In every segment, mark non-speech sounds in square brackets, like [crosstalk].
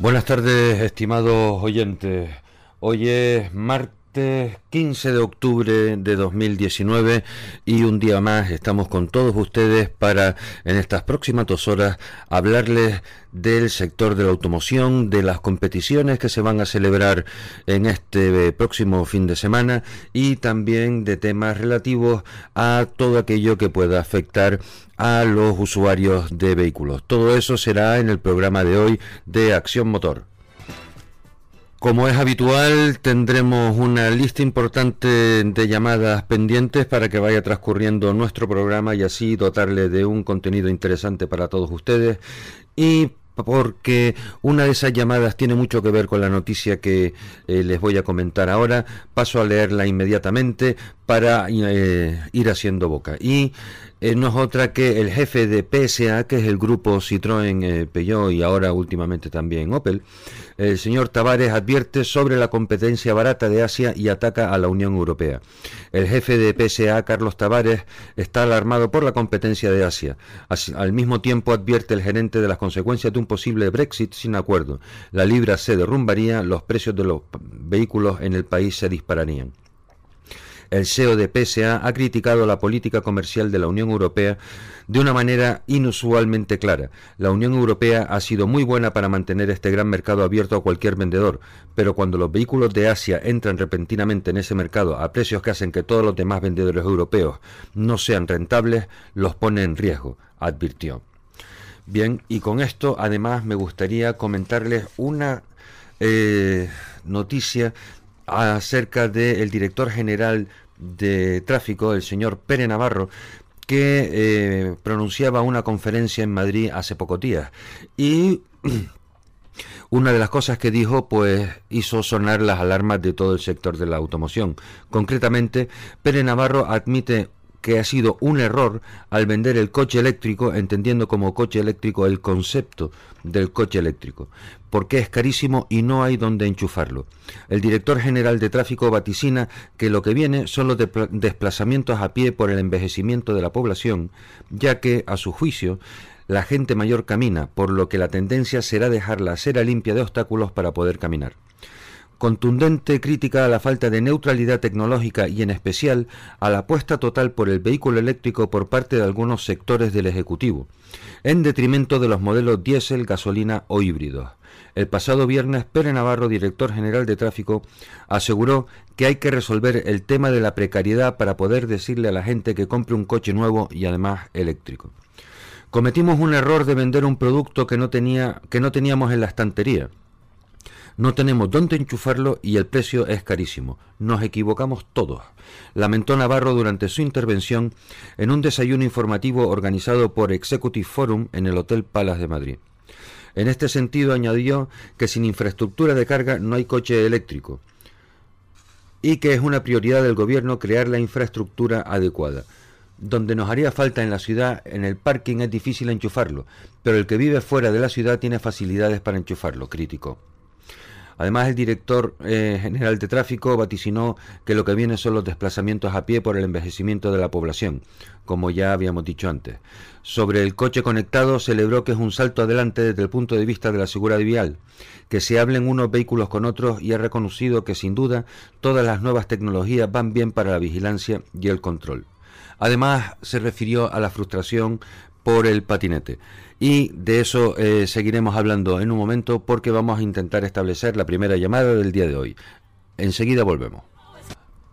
Buenas tardes, estimados oyentes. Hoy es martes 15 de octubre de 2019 y un día más estamos con todos ustedes para en estas próximas dos horas hablarles del sector de la automoción, de las competiciones que se van a celebrar en este próximo fin de semana y también de temas relativos a todo aquello que pueda afectar a los usuarios de vehículos. Todo eso será en el programa de hoy de Acción Motor. Como es habitual, tendremos una lista importante de llamadas pendientes para que vaya transcurriendo nuestro programa y así dotarle de un contenido interesante para todos ustedes. Y porque una de esas llamadas tiene mucho que ver con la noticia que eh, les voy a comentar ahora. Paso a leerla inmediatamente para eh, ir haciendo boca. Y eh, no es otra que el jefe de PSA, que es el grupo Citroën, eh, Peugeot y ahora últimamente también Opel, el señor Tavares advierte sobre la competencia barata de Asia y ataca a la Unión Europea. El jefe de PSA, Carlos Tavares, está alarmado por la competencia de Asia. al mismo tiempo advierte el gerente de las consecuencias de un posible Brexit sin acuerdo. La libra se derrumbaría, los precios de los vehículos en el país se dispararían. El CEO de PSA ha criticado la política comercial de la Unión Europea de una manera inusualmente clara. La Unión Europea ha sido muy buena para mantener este gran mercado abierto a cualquier vendedor, pero cuando los vehículos de Asia entran repentinamente en ese mercado a precios que hacen que todos los demás vendedores europeos no sean rentables, los pone en riesgo, advirtió. Bien, y con esto además me gustaría comentarles una eh, noticia acerca del director general de tráfico, el señor Pere Navarro, que eh, pronunciaba una conferencia en Madrid hace pocos días. Y [clears throat] una de las cosas que dijo, pues hizo sonar las alarmas de todo el sector de la automoción. Concretamente, Pere Navarro admite que ha sido un error al vender el coche eléctrico, entendiendo como coche eléctrico el concepto del coche eléctrico, porque es carísimo y no hay donde enchufarlo. El director general de tráfico vaticina que lo que viene son los desplazamientos a pie por el envejecimiento de la población, ya que, a su juicio, la gente mayor camina, por lo que la tendencia será dejar la acera limpia de obstáculos para poder caminar contundente crítica a la falta de neutralidad tecnológica y en especial a la apuesta total por el vehículo eléctrico por parte de algunos sectores del Ejecutivo, en detrimento de los modelos diésel, gasolina o híbridos. El pasado viernes, Pere Navarro, director general de tráfico, aseguró que hay que resolver el tema de la precariedad para poder decirle a la gente que compre un coche nuevo y además eléctrico. Cometimos un error de vender un producto que no, tenía, que no teníamos en la estantería no tenemos dónde enchufarlo y el precio es carísimo. Nos equivocamos todos. Lamentó Navarro durante su intervención en un desayuno informativo organizado por Executive Forum en el Hotel Palas de Madrid. En este sentido añadió que sin infraestructura de carga no hay coche eléctrico y que es una prioridad del gobierno crear la infraestructura adecuada. Donde nos haría falta en la ciudad, en el parking es difícil enchufarlo, pero el que vive fuera de la ciudad tiene facilidades para enchufarlo, crítico. Además, el director eh, general de tráfico vaticinó que lo que viene son los desplazamientos a pie por el envejecimiento de la población, como ya habíamos dicho antes. Sobre el coche conectado, celebró que es un salto adelante desde el punto de vista de la seguridad vial, que se hablen unos vehículos con otros y ha reconocido que sin duda todas las nuevas tecnologías van bien para la vigilancia y el control. Además, se refirió a la frustración por el patinete. Y de eso eh, seguiremos hablando en un momento porque vamos a intentar establecer la primera llamada del día de hoy. Enseguida volvemos.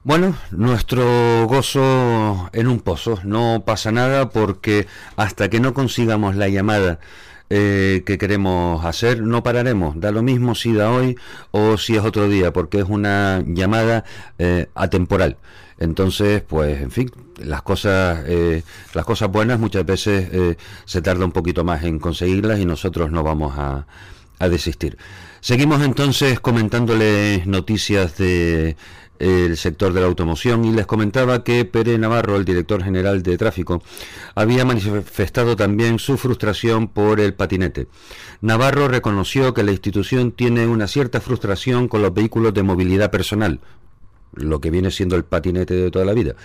Bueno, nuestro gozo en un pozo. No pasa nada porque hasta que no consigamos la llamada eh, que queremos hacer, no pararemos. Da lo mismo si da hoy o si es otro día, porque es una llamada eh, atemporal. Entonces, pues, en fin, las cosas, eh, las cosas buenas muchas veces eh, se tarda un poquito más en conseguirlas y nosotros no vamos a, desistir. Seguimos entonces comentándoles noticias de el sector de la automoción y les comentaba que Pere Navarro, el director general de tráfico, había manifestado también su frustración por el patinete. Navarro reconoció que la institución tiene una cierta frustración con los vehículos de movilidad personal, lo que viene siendo el patinete de toda la vida,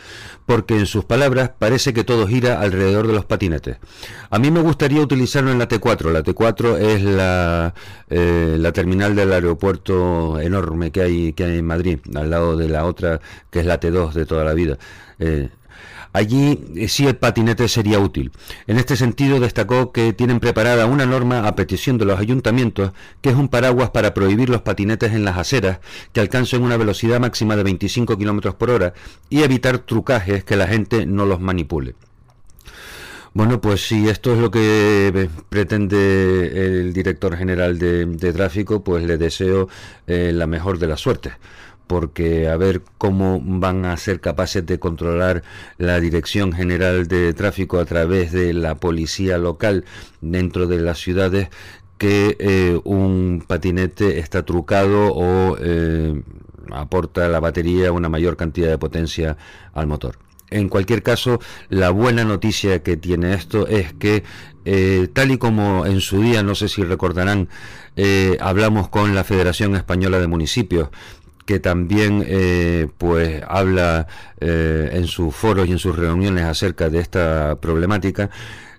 porque en sus palabras parece que todo gira alrededor de los patinetes. A mí me gustaría utilizarlo en la T4. La T4 es la, eh, la terminal del aeropuerto enorme que hay, que hay en Madrid, al lado de la otra que es la T2 de toda la vida. Eh, Allí eh, sí el patinete sería útil. En este sentido destacó que tienen preparada una norma a petición de los ayuntamientos que es un paraguas para prohibir los patinetes en las aceras que alcancen una velocidad máxima de 25 km por hora y evitar trucajes que la gente no los manipule. Bueno, pues si esto es lo que eh, pretende el director general de, tráfico, pues le deseo eh, la mejor de las suertes porque a ver cómo van a ser capaces de controlar la Dirección General de Tráfico a través de la policía local dentro de las ciudades que eh, un patinete está trucado o eh, aporta la batería una mayor cantidad de potencia al motor. En cualquier caso, la buena noticia que tiene esto es que, eh, tal y como en su día, no sé si recordarán, hablamos con la Federación Española de Municipios que también eh, pues habla eh, en sus foros y en sus reuniones acerca de esta problemática,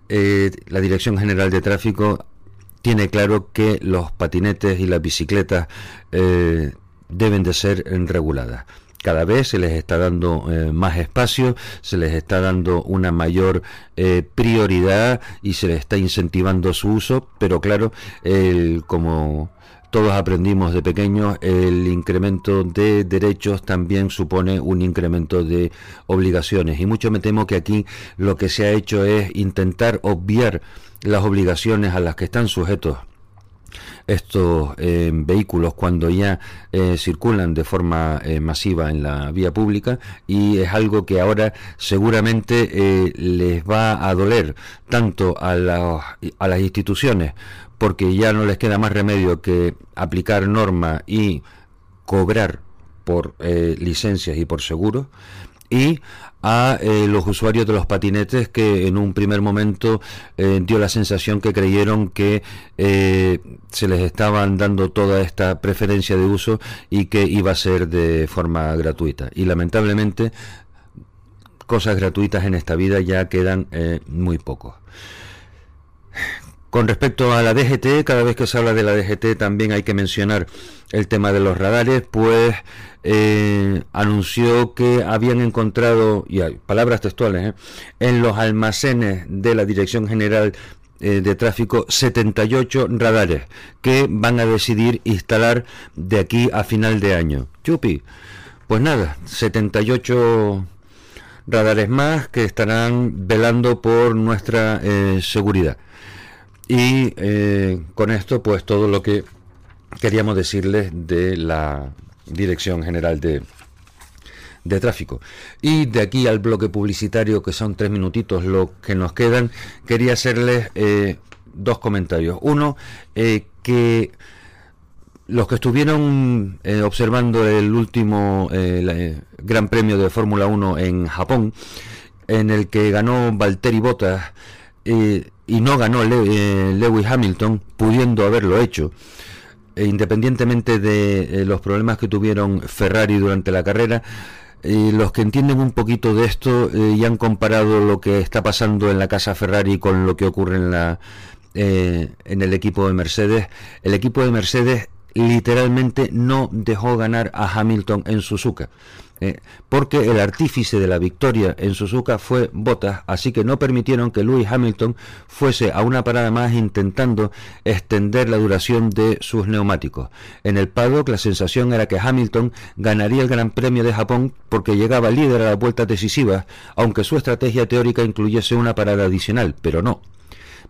eh, la Dirección General de Tráfico tiene claro que los patinetes y las bicicletas deben de ser reguladas. Cada vez se les está dando más espacio, se les está dando una mayor prioridad y se les está incentivando su uso, pero claro, el, como todos aprendimos de pequeños, el incremento de derechos también supone un incremento de obligaciones. Y mucho me temo que aquí lo que se ha hecho es intentar obviar las obligaciones a las que están sujetos estos eh, vehículos cuando ya eh, circulan de forma eh, masiva en la vía pública y es algo que ahora seguramente les va a doler tanto a, a las instituciones porque ya no les queda más remedio que aplicar norma y cobrar por eh, licencias y por seguros y a eh, los usuarios de los patinetes que en un primer momento eh, dio la sensación que creyeron que se les estaban dando toda esta preferencia de uso y que iba a ser de forma gratuita. Y lamentablemente cosas gratuitas en esta vida ya quedan muy pocos con respecto a la DGT, cada vez que se habla de la DGT también hay que mencionar el tema de los radares, pues eh, anunció que habían encontrado, y hay palabras textuales, ¿eh? en los almacenes de la Dirección General eh, de Tráfico 78 radares que van a decidir instalar de aquí a final de año. Chupi, pues nada, 78 radares más que estarán velando por nuestra seguridad. Y eh, con esto, pues todo lo que queríamos decirles de la Dirección General de, de Tráfico. Y de aquí al bloque publicitario, que son tres minutitos lo que nos quedan, quería hacerles eh, dos comentarios. Uno, eh, que los que estuvieron observando el último Gran Premio de Fórmula 1 en Japón, en el que ganó Valtteri Bottas, y no ganó eh, Lewis Hamilton, pudiendo haberlo hecho. E independientemente de eh, los problemas que tuvieron Ferrari durante la carrera, eh, los que entienden un poquito de esto y han comparado lo que está pasando en la casa Ferrari con lo que ocurre en la en el equipo de Mercedes, el equipo de Mercedes literalmente no dejó ganar a Hamilton en Suzuka. Eh, porque el artífice de la victoria en Suzuka fue Bottas, así que no permitieron que Lewis Hamilton fuese a una parada más intentando extender la duración de sus neumáticos. En el paddock la sensación era que Hamilton ganaría el Gran Premio de Japón porque llegaba líder a la vuelta decisiva, aunque su estrategia teórica incluyese una parada adicional, pero no.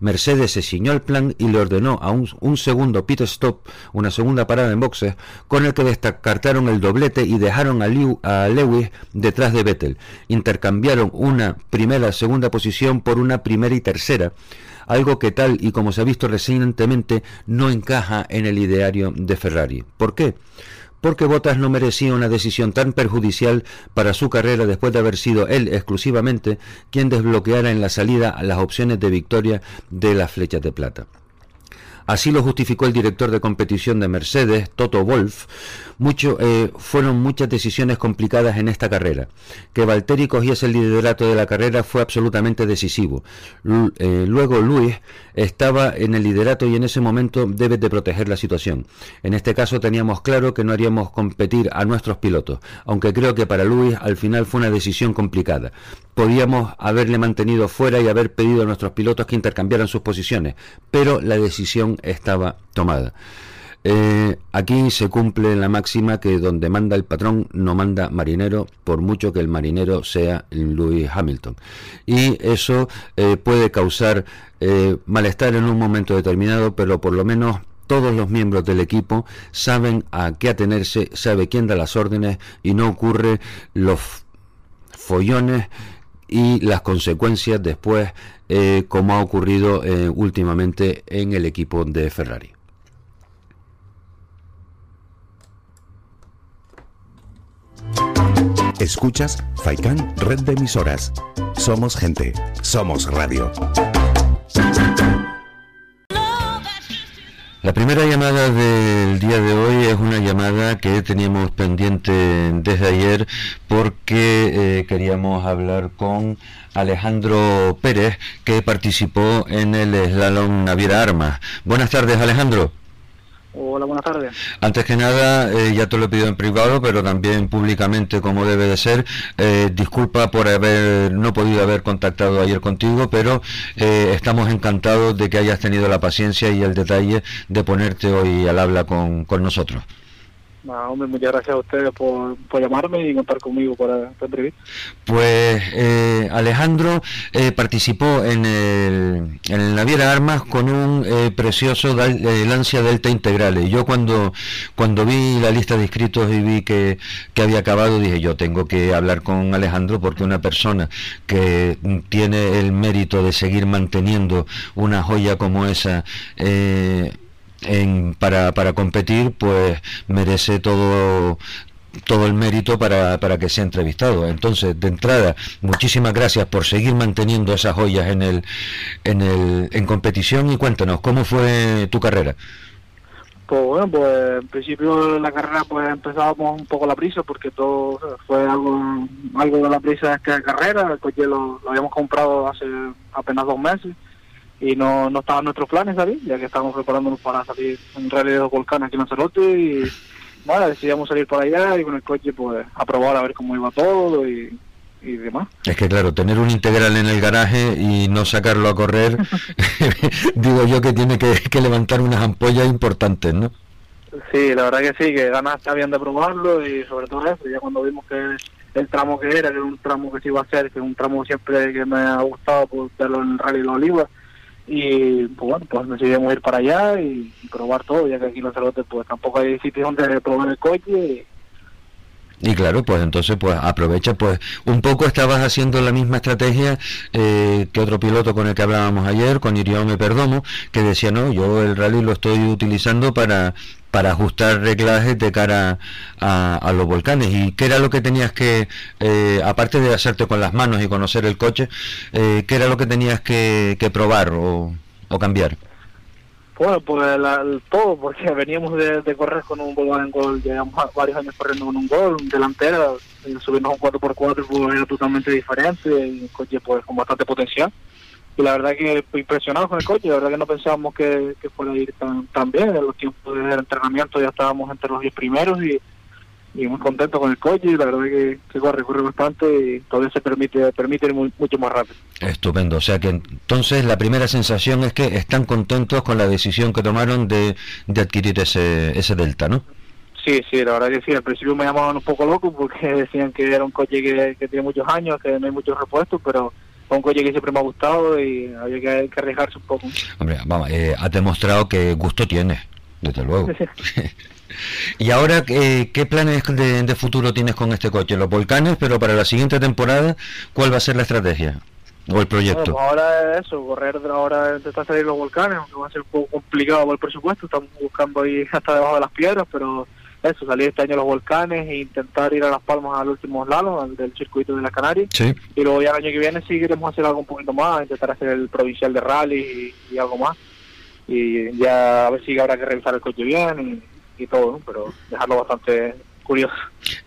Mercedes se ciñó al plan y le ordenó a un, segundo pit stop, una segunda parada en boxes, con el que descartaron el doblete y dejaron a, a Lewis detrás de Vettel. Intercambiaron una primera segunda posición por una primera y tercera algo que tal y como se ha visto recientemente no encaja en el ideario de Ferrari. ¿Por qué? Porque Bottas no merecía una decisión tan perjudicial para su carrera después de haber sido él exclusivamente quien desbloqueara en la salida las opciones de victoria de las flechas de plata. Así lo justificó el director de competición de Mercedes, Toto Wolf. Mucho, eh, fueron muchas decisiones complicadas en esta carrera. Que Valtteri cogiese el liderato de la carrera fue absolutamente decisivo. Eh, luego Luis estaba en el liderato y en ese momento debes de proteger la situación. En este caso teníamos claro que no haríamos competir a nuestros pilotos, aunque creo que para Luis al final fue una decisión complicada. Podíamos haberle mantenido fuera y haber pedido a nuestros pilotos que intercambiaran sus posiciones, pero la decisión estaba tomada. Eh, aquí se cumple la máxima que donde manda el patrón no manda marinero, por mucho que el marinero sea Lewis Hamilton. Y eso eh, puede causar eh, malestar en un momento determinado, pero por lo menos todos los miembros del equipo saben a qué atenerse, sabe quién da las órdenes y no ocurre los follones y las consecuencias después, como ha ocurrido últimamente en el equipo de Ferrari. Escuchas Faikan Red de Emisoras. Somos gente, somos radio. La primera llamada del día de hoy es una llamada que teníamos pendiente desde ayer porque eh, queríamos hablar con Alejandro Pérez que participó en el slalom Naviera Armas. Buenas tardes Alejandro. Hola, buenas tardes. Antes que nada, eh, ya te lo he pedido en privado, pero también públicamente como debe de ser. Eh, disculpa por haber no podido haber contactado ayer contigo, pero eh, estamos encantados de que hayas tenido la paciencia y el detalle de ponerte hoy al habla con, con nosotros muchas gracias a ustedes por, llamarme y contar conmigo para esta entrevista. Pues eh, Alejandro eh, participó en el, en Naviera Armas con un eh, precioso Lancia Delta Integral. Y yo cuando, cuando vi la lista de inscritos y vi que, que había acabado, dije yo tengo que hablar con Alejandro porque una persona que tiene el mérito de seguir manteniendo una joya como esa en, para, para competir, pues merece todo, todo el mérito para, para, que sea entrevistado. Entonces, de entrada, muchísimas gracias por seguir manteniendo esas joyas en el, en el, en competición y cuéntanos, ¿cómo fue tu carrera? Pues bueno, pues en principio la carrera pues empezábamos un poco la prisa porque todo fue algo, algo de la prisa de esta carrera, el coche lo, lo habíamos comprado hace apenas dos meses y no, no estaban nuestros planes salir, ya que estábamos preparándonos para salir en realidad de los volcanes aquí en Lanzarote y bueno, decidimos salir para allá y con el coche pues a probar a ver cómo iba todo y, y demás. Es que claro, tener un integral en el garaje y no sacarlo a correr, [laughs] [laughs] digo yo que tiene que, levantar unas ampollas importantes, ¿no? Sí, la verdad que sí, que ganas habían de probarlo y sobre todo eso, ya cuando vimos que el tramo que era, que era un tramo que se iba a hacer, que es un tramo siempre que me ha gustado por verlo en el Rally de los Olivas, y pues bueno, pues decidimos ir para allá y, probar todo, ya que aquí en Lanzarote pues tampoco hay sitios donde probar el coche. Y, claro, pues entonces pues aprovecha, pues un poco estabas haciendo la misma estrategia eh, que otro piloto con el que hablábamos ayer, con Iriome Perdomo, que decía, no, yo el rally lo estoy utilizando para para ajustar reglajes de cara a, los volcanes. ¿Y qué era lo que tenías que, eh, aparte de hacerte con las manos y conocer el coche, eh, qué era lo que tenías que, probar o, cambiar? Bueno, pues todo, porque veníamos de, correr con un Gol, llevamos varios años corriendo con un Gol, un delantera, subirnos a un 4x4 pues, era totalmente diferente, un coche pues con bastante potencial y la verdad que impresionado con el coche, la verdad que no pensábamos que, fuera a ir tan, tan bien, en los tiempos de entrenamiento ya estábamos entre los 10 primeros y, muy contentos con el coche y la verdad que, que corre, corre bastante y todavía se permite, permite ir mucho más rápido. Estupendo, o sea que entonces la primera sensación es que están contentos con la decisión que tomaron de, de adquirir ese, ese Delta, ¿no? Sí, sí, la verdad que sí, al principio me llamaban un poco loco porque [laughs] decían que era un coche que, que tiene muchos años, que no hay muchos repuestos, pero un coche que siempre me ha gustado y había que, arriesgarse un poco. Hombre, vamos, eh, has demostrado que gusto tienes, desde luego. [laughs] [laughs] y ahora, eh, ¿qué planes de, futuro tienes con este coche? Los volcanes, pero para la siguiente temporada, ¿cuál va a ser la estrategia? ¿O el proyecto? Bueno, pues ahora es eso, correr ahora intentar salir los volcanes, aunque va a ser un poco complicado por el presupuesto, estamos buscando ahí hasta debajo de las piedras, pero eso, salir este año a los volcanes e intentar ir a Las Palmas al último lado, del circuito de las Canarias. Y luego ya el año que viene sí queremos hacer algo un poquito más, intentar hacer el provincial de rally y, algo más. y ya a ver si habrá que revisar el coche bien y, todo, pero dejarlo bastante curioso.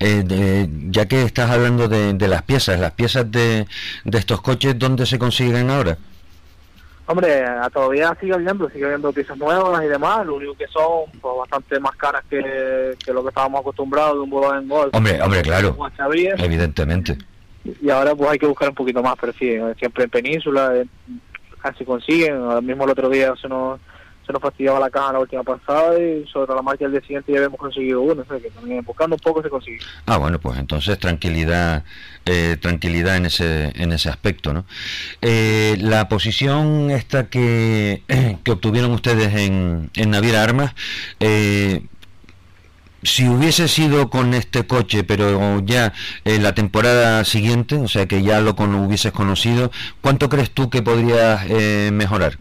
Eh, ya que estás hablando de, de, las piezas, las piezas de, de estos coches, ¿dónde se consiguen ahora? Hombre, todavía sigue habiendo, sigue habiendo piezas nuevas y demás, lo único que son pues, bastante más caras que, lo que estábamos acostumbrados de un Volkswagen Golf. Hombre, hombre, claro, evidentemente. Y ahora pues hay que buscar un poquito más, pero sí, siempre en Península, casi consiguen, ahora mismo el otro día se nos se nos fastidiaba la caja la última pasada y sobre la marcha del día siguiente ya habíamos conseguido uno, que también buscando un poco se consigue. Ah, bueno, pues entonces tranquilidad eh, tranquilidad en ese en ese aspecto, ¿no? Eh, la posición esta que, [clears throat] que obtuvieron ustedes en, en Naviera Armas, eh, si hubiese sido con este coche, pero ya en la temporada siguiente, o sea que ya lo con, hubieses conocido, ¿cuánto crees tú que podrías mejorar?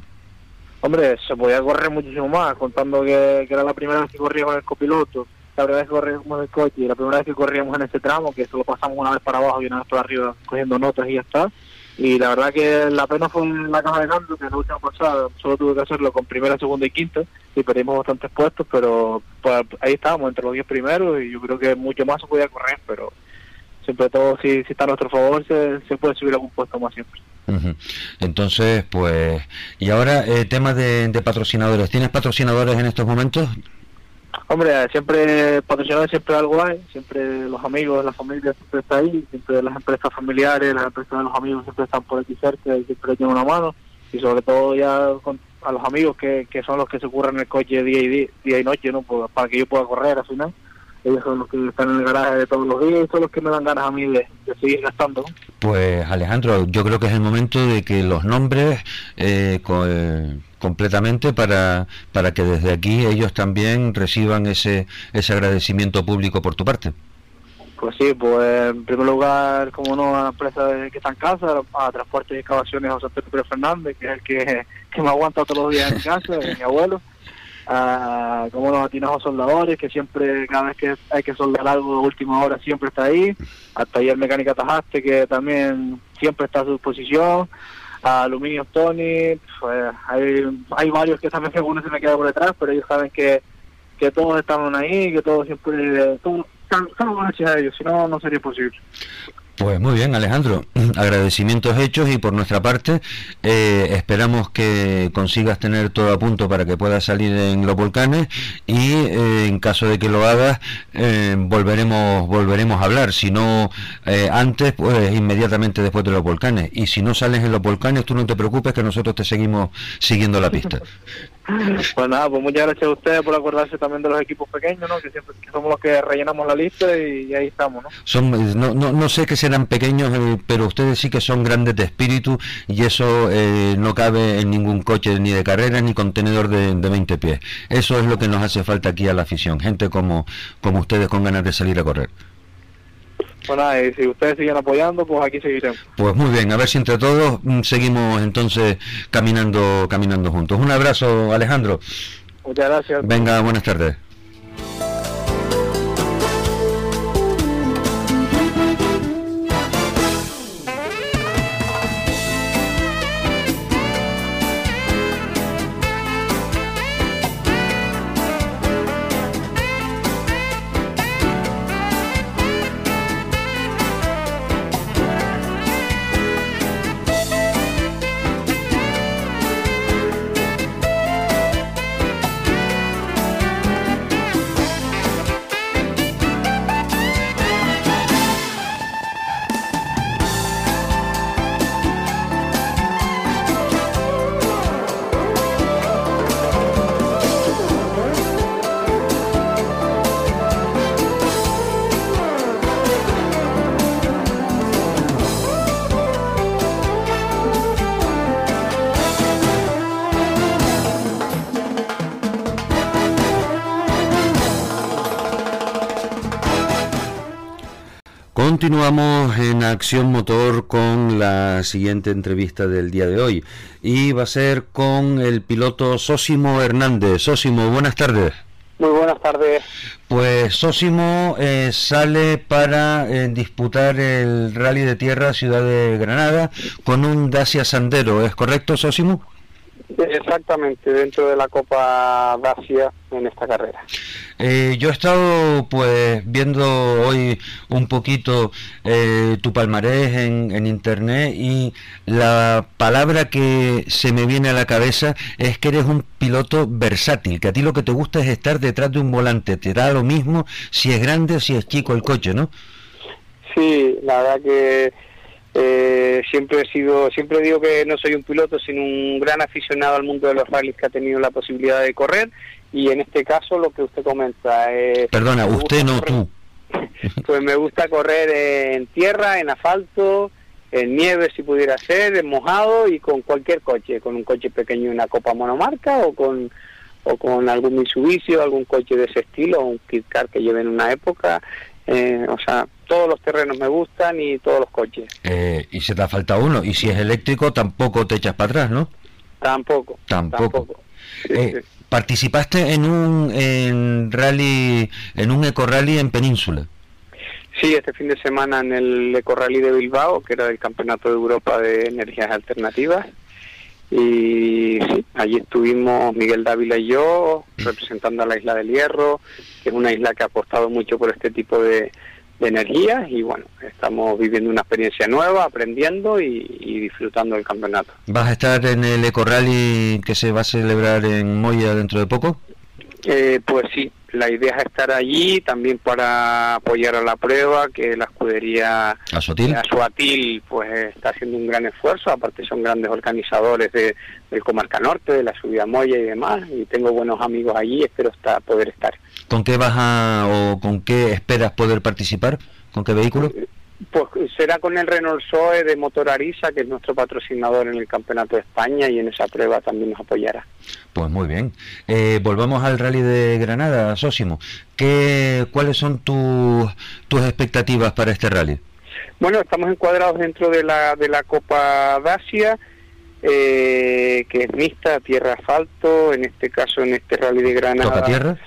Hombre, se podía correr muchísimo más, contando que, era la primera vez que corría con el copiloto, la primera vez que corríamos el coche la primera vez que corríamos en ese tramo, que solo pasamos una vez para abajo y una vez para arriba cogiendo notas y ya está. Y la verdad que la pena fue en la caja de cambio, que la última pasada solo tuve que hacerlo con primera, segunda y quinta, y perdimos bastantes puestos, pero pues, ahí estábamos entre los diez primeros y yo creo que mucho más se podía correr, pero siempre todo, si, si está a nuestro favor, se, se puede subir algún puesto más siempre. Entonces, pues, y ahora eh, tema de, patrocinadores. ¿Tienes patrocinadores en estos momentos? Hombre, siempre patrocinadores siempre algo hay, siempre los amigos, la familia siempre está ahí, siempre las empresas familiares, las empresas de los amigos siempre están por aquí cerca y siempre tienen una mano y sobre todo ya a los amigos que, que son los que se ocurren el coche día y día, y noche, ¿no? Pues, para que yo pueda correr al final ellos son los que están en el garaje de todos los días y son los que me dan ganas a mí de, seguir gastando. Pues Alejandro, yo creo que es el momento de que los nombres eh, eh, completamente para, para que desde aquí ellos también reciban ese, ese agradecimiento público por tu parte. Pues sí, pues en primer lugar, como no, a la empresa que está en casa, a Transportes y Excavaciones José Antonio Fernández, que es el que, que me aguanta todos los días en casa, mi abuelo a como los atinados soldadores, que siempre, cada vez que hay que soldar algo de última hora, siempre está ahí, al taller mecánica Tajaste, que también siempre está a su disposición, a Aluminio Tony, pues hay, hay varios que también [laughs] uno se me queda por detrás, pero ellos saben que, que todos están ahí, que todos siempre, todos, gracias a ellos, si no, no sería posible. Pues muy bien, Alejandro. [clears throat] Agradecimientos hechos y por nuestra parte eh, esperamos que consigas tener todo a punto para que puedas salir en los volcanes y eh, en caso de que lo hagas eh, volveremos volveremos a hablar. Si no antes, pues inmediatamente después de los volcanes. Y si no sales en los volcanes, tú no te preocupes que nosotros te seguimos siguiendo la pista. Pues nada, pues muchas gracias a ustedes por acordarse también de los equipos pequeños, ¿no? Que siempre somos los que rellenamos la lista y, ahí estamos, ¿no? Son, no, no, no sé que serán pequeños, eh, pero ustedes sí que son grandes de espíritu y eso eh, no cabe en ningún coche ni de carrera ni contenedor de, de 20 pies. Eso es lo que nos hace falta aquí a la afición, gente como, como ustedes con ganas de salir a correr. Bueno, y si ustedes siguen apoyando, pues aquí seguiremos. Pues muy bien, a ver si entre todos mm, seguimos entonces caminando, caminando juntos. Un abrazo, Alejandro. Muchas gracias. Venga, buenas tardes. Continuamos en Acción Motor con la siguiente entrevista del día de hoy y va a ser con el piloto Sósimo Hernández. Sósimo, buenas tardes. Muy buenas tardes. Pues Sósimo eh, sale para eh, disputar el Rally de Tierra Ciudad de Granada con un Dacia Sandero, ¿es correcto Sósimo? Exactamente, dentro de la Copa Dacia en esta carrera. Eh, yo he estado pues viendo hoy un poquito eh, tu palmarés en, en, internet y la palabra que se me viene a la cabeza es que eres un piloto versátil, que a ti lo que te gusta es estar detrás de un volante, te da lo mismo si es grande o si es chico el coche, ¿no? Sí, la verdad que eh, siempre he sido, siempre digo que no soy un piloto, sino un gran aficionado al mundo de los rallies que ha tenido la posibilidad de correr y en este caso lo que usted comenta. Eh, Perdona, usted no, tú. [laughs] Pues me gusta correr en tierra, en asfalto, en nieve si pudiera ser, en mojado y con cualquier coche, con un coche pequeño, una copa monomarca o con o con algún Mitsubishi o algún coche de ese estilo, o un kit car que lleve en una época. Eh, o sea, todos los terrenos me gustan y todos los coches. Eh, y se te falta uno. Y si es eléctrico, tampoco te echas para atrás, ¿no? Tampoco. Tampoco. Eh, participaste en un en rally, en un eco rally en Península. Sí, este fin de semana en el eco rally de Bilbao, que era el Campeonato de Europa de Energías Alternativas. Y sí, allí estuvimos Miguel Dávila y yo representando a la isla del Hierro, que es una isla que ha apostado mucho por este tipo de, de energía y bueno, estamos viviendo una experiencia nueva, aprendiendo y, disfrutando del campeonato. ¿Vas a estar en el Eco Rally que se va a celebrar en Moya dentro de poco? Eh, pues sí, la idea es estar allí también para apoyar a la prueba, que la escudería Asuatil, pues está haciendo un gran esfuerzo, aparte son grandes organizadores de, del Comarca Norte, de la subida Moya y demás, y tengo buenos amigos allí, espero estar, poder estar. ¿Con qué vas a, o con qué esperas poder participar? ¿Con qué vehículo? Pues será con el Renault Zoe de Motor Arisa, que es nuestro patrocinador en el Campeonato de España y en esa prueba también nos apoyará. Pues muy bien. Eh, volvamos al Rally de Granada, Sósimo. ¿Qué, ¿Cuáles son tus, tus expectativas para este rally? Bueno, estamos encuadrados dentro de la, de la Copa Dacia, eh, que es mixta, tierra-asfalto, en este caso en este Rally de Granada. ¿Toca tierra?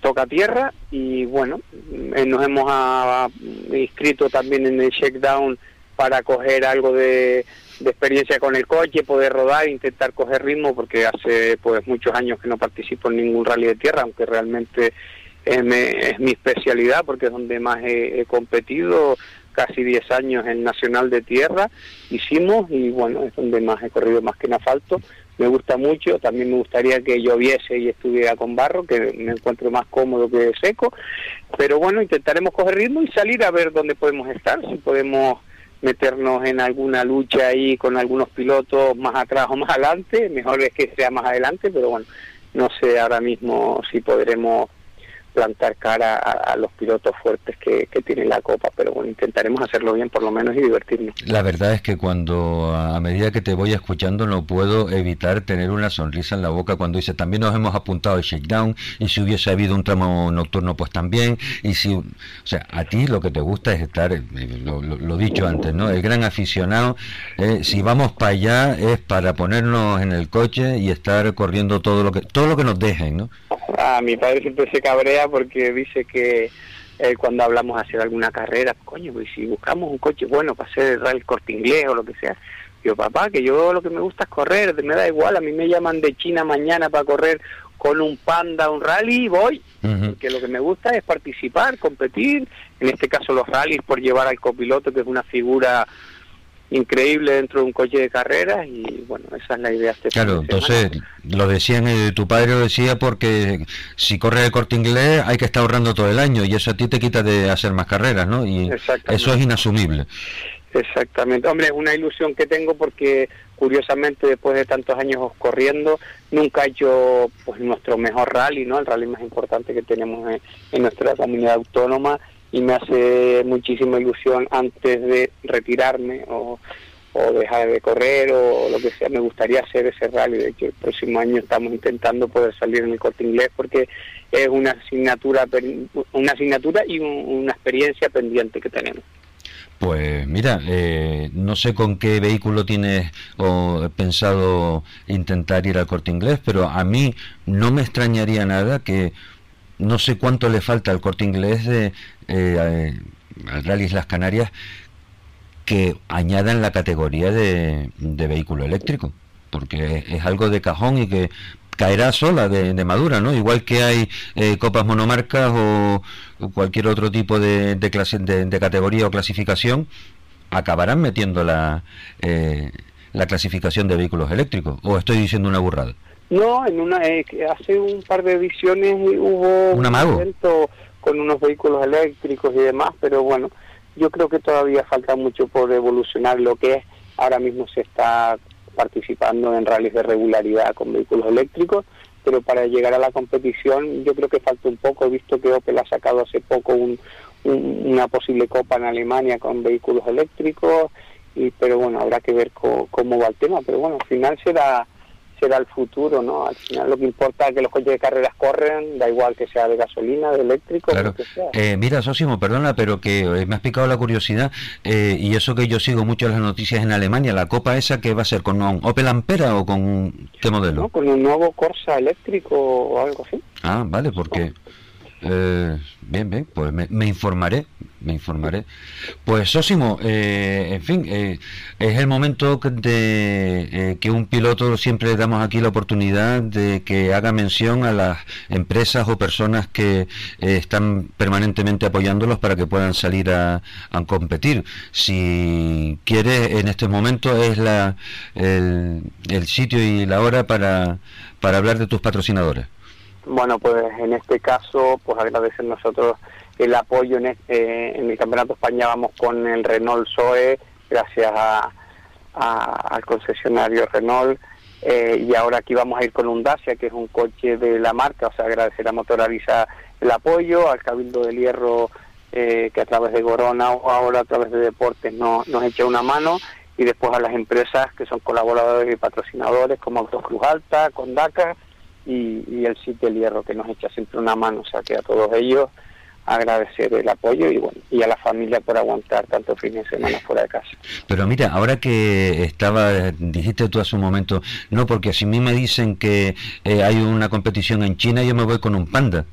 Toca tierra y bueno, eh, nos hemos ah, inscrito también en el checkdown para coger algo de, experiencia con el coche, poder rodar, intentar coger ritmo, porque hace pues muchos años que no participo en ningún rally de tierra, aunque realmente es, mi especialidad, porque es donde más he, he competido, casi 10 años en Nacional de Tierra, hicimos y bueno, es donde más he corrido más que en asfalto, me gusta mucho, también me gustaría que lloviese y estuviera con barro, que me encuentro más cómodo que seco, pero bueno, intentaremos coger ritmo y salir a ver dónde podemos estar, si podemos meternos en alguna lucha ahí con algunos pilotos más atrás o más adelante, mejor es que sea más adelante, pero bueno, no sé ahora mismo si podremos plantar cara a, los pilotos fuertes que, tiene la Copa, pero bueno, intentaremos hacerlo bien por lo menos y divertirnos. La verdad es que cuando a medida que te voy escuchando no puedo evitar tener una sonrisa en la boca cuando dice también nos hemos apuntado al shakedown y si hubiese habido un tramo nocturno pues también y si, o sea, a ti lo que te gusta es estar, eh, lo, lo, dicho antes, ¿no? El gran aficionado, eh, si vamos para allá es para ponernos en el coche y estar corriendo todo lo que todo lo que nos dejen, ¿no? Ah, mi padre siempre se cabrea porque dice que eh, cuando hablamos de hacer alguna carrera, coño, pues si buscamos un coche bueno para hacer el corte inglés o lo que sea, yo papá, que yo lo que me gusta es correr, me da igual, a mí me llaman de China mañana para correr con un panda, un rally, y voy, que lo que me gusta es participar, competir, en este caso los rallies por llevar al copiloto, que es una figura increíble dentro de un coche de carreras y bueno, esa es la idea. Este claro, entonces lo decían, eh, tu padre lo decía porque si corre el corte inglés hay que estar ahorrando todo el año y eso a ti te quita de hacer más carreras, ¿no? Y eso es inasumible. Exactamente, hombre, es una ilusión que tengo porque curiosamente después de tantos años corriendo nunca he hecho pues nuestro mejor rally, ¿no? El rally más importante que tenemos en nuestra comunidad autónoma y me hace muchísima ilusión antes de retirarme o, dejar de correr o lo que sea, me gustaría hacer ese rally. De hecho, el próximo año estamos intentando poder salir en el corte inglés porque es una asignatura, una asignatura y una experiencia pendiente que tenemos. Pues mira, eh, no sé con qué vehículo tienes o pensado intentar ir al corte inglés, pero a mí no me extrañaría nada que no sé cuánto le falta al corte inglés de, eh, al Rally Las Canarias que añadan la categoría de, vehículo eléctrico. porque es algo de cajón y que caerá sola de, madura, ¿no? Igual que hay eh, copas monomarcas o, cualquier otro tipo de, de, de, categoría o clasificación, acabarán metiendo la, eh, la clasificación de vehículos eléctricos. ¿O estoy diciendo una burrada? No, en una eh, hace un par de ediciones hubo un evento con unos vehículos eléctricos y demás, pero bueno, yo creo que todavía falta mucho por evolucionar lo que es. Ahora mismo se está participando en rallies de regularidad con vehículos eléctricos, pero para llegar a la competición yo creo que falta un poco, visto que Opel ha sacado hace poco una posible copa en Alemania con vehículos eléctricos, y pero bueno, habrá que ver cómo va el tema, pero bueno, al final será será el futuro, ¿no? Al final lo que importa es que los coches de carreras corren, da igual que sea de gasolina, de eléctrico, claro. que sea. Eh, mira, Sosimo, perdona, pero que eh, me has picado la curiosidad, eh, y eso que yo sigo mucho las noticias en Alemania, la copa esa que va a ser con un Opel Ampera o con qué modelo? No, con un nuevo Corsa eléctrico o algo así. Ah, vale, porque... bien, bien, pues me informaré, me informaré. Pues Sósimo, eh, en fin, eh, es el momento de eh, que un piloto siempre le damos aquí la oportunidad de que haga mención a las empresas o personas que están permanentemente apoyándolos para que puedan salir a, competir. Si quiere, en este momento es la, el, el sitio y la hora para, para hablar de tus patrocinadores. Bueno, pues en este caso, pues agradecer nosotros el apoyo en, este, en el Campeonato España. Vamos con el Renault Zoe, gracias a, al concesionario Renault. Eh, y ahora aquí vamos a ir con un Dacia, que es un coche de la marca, o sea, agradecer a Motoraliza el apoyo, al Cabildo del Hierro, eh, que a través de Gorona o ahora a través de Deportes no, nos echa una mano, y después a las empresas que son colaboradores y patrocinadores como Autocruz Alta, Condaca y, y el Sitio del Hierro, que nos echa siempre una mano, o sea, que a todos ellos agradecer el apoyo y bueno y a la familia por aguantar tanto fines de semana fuera de casa. Pero mira, ahora que estaba, dijiste tú hace un momento, no, porque si a mí me dicen que eh, hay una competición en China, yo me voy con un panda.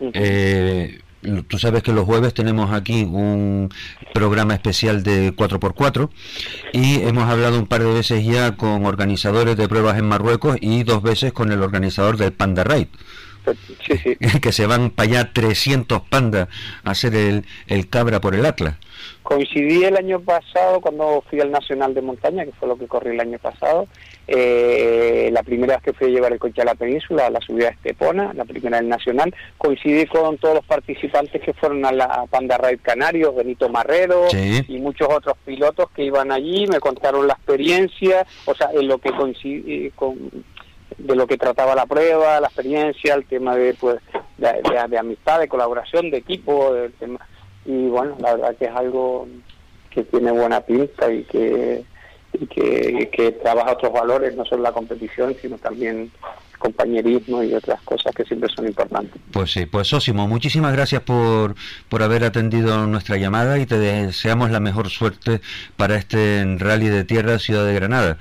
Eh, tú sabes que los jueves tenemos aquí un programa especial de 4x4 y hemos hablado un par de veces ya con organizadores de pruebas en Marruecos y dos veces con el organizador del Panda Ride. [laughs] que se van para allá 300 pandas a hacer el, el cabra por el Atlas. Coincidí el año pasado cuando fui al Nacional de Montaña, que fue lo que corrí el año pasado. Eh, la primera vez que fui a llevar el coche a la península, a la subida de Estepona, la primera del Nacional, coincidí con todos los participantes que fueron a la Panda Ride Canarios, Benito Marrero y muchos otros pilotos que iban allí, me contaron la experiencia, o sea, en lo que coincidí con de lo que trataba la prueba, la experiencia, el tema de pues de, amistad, de colaboración, de equipo, tema, y bueno, la verdad que es algo que tiene buena pinta y que y que, que trabaja otros valores, no solo la competición, sino también compañerismo y otras cosas que siempre son importantes. Pues sí, pues Sósimo, muchísimas gracias por, por haber atendido nuestra llamada y te deseamos la mejor suerte para este rally de tierra Ciudad de Granada.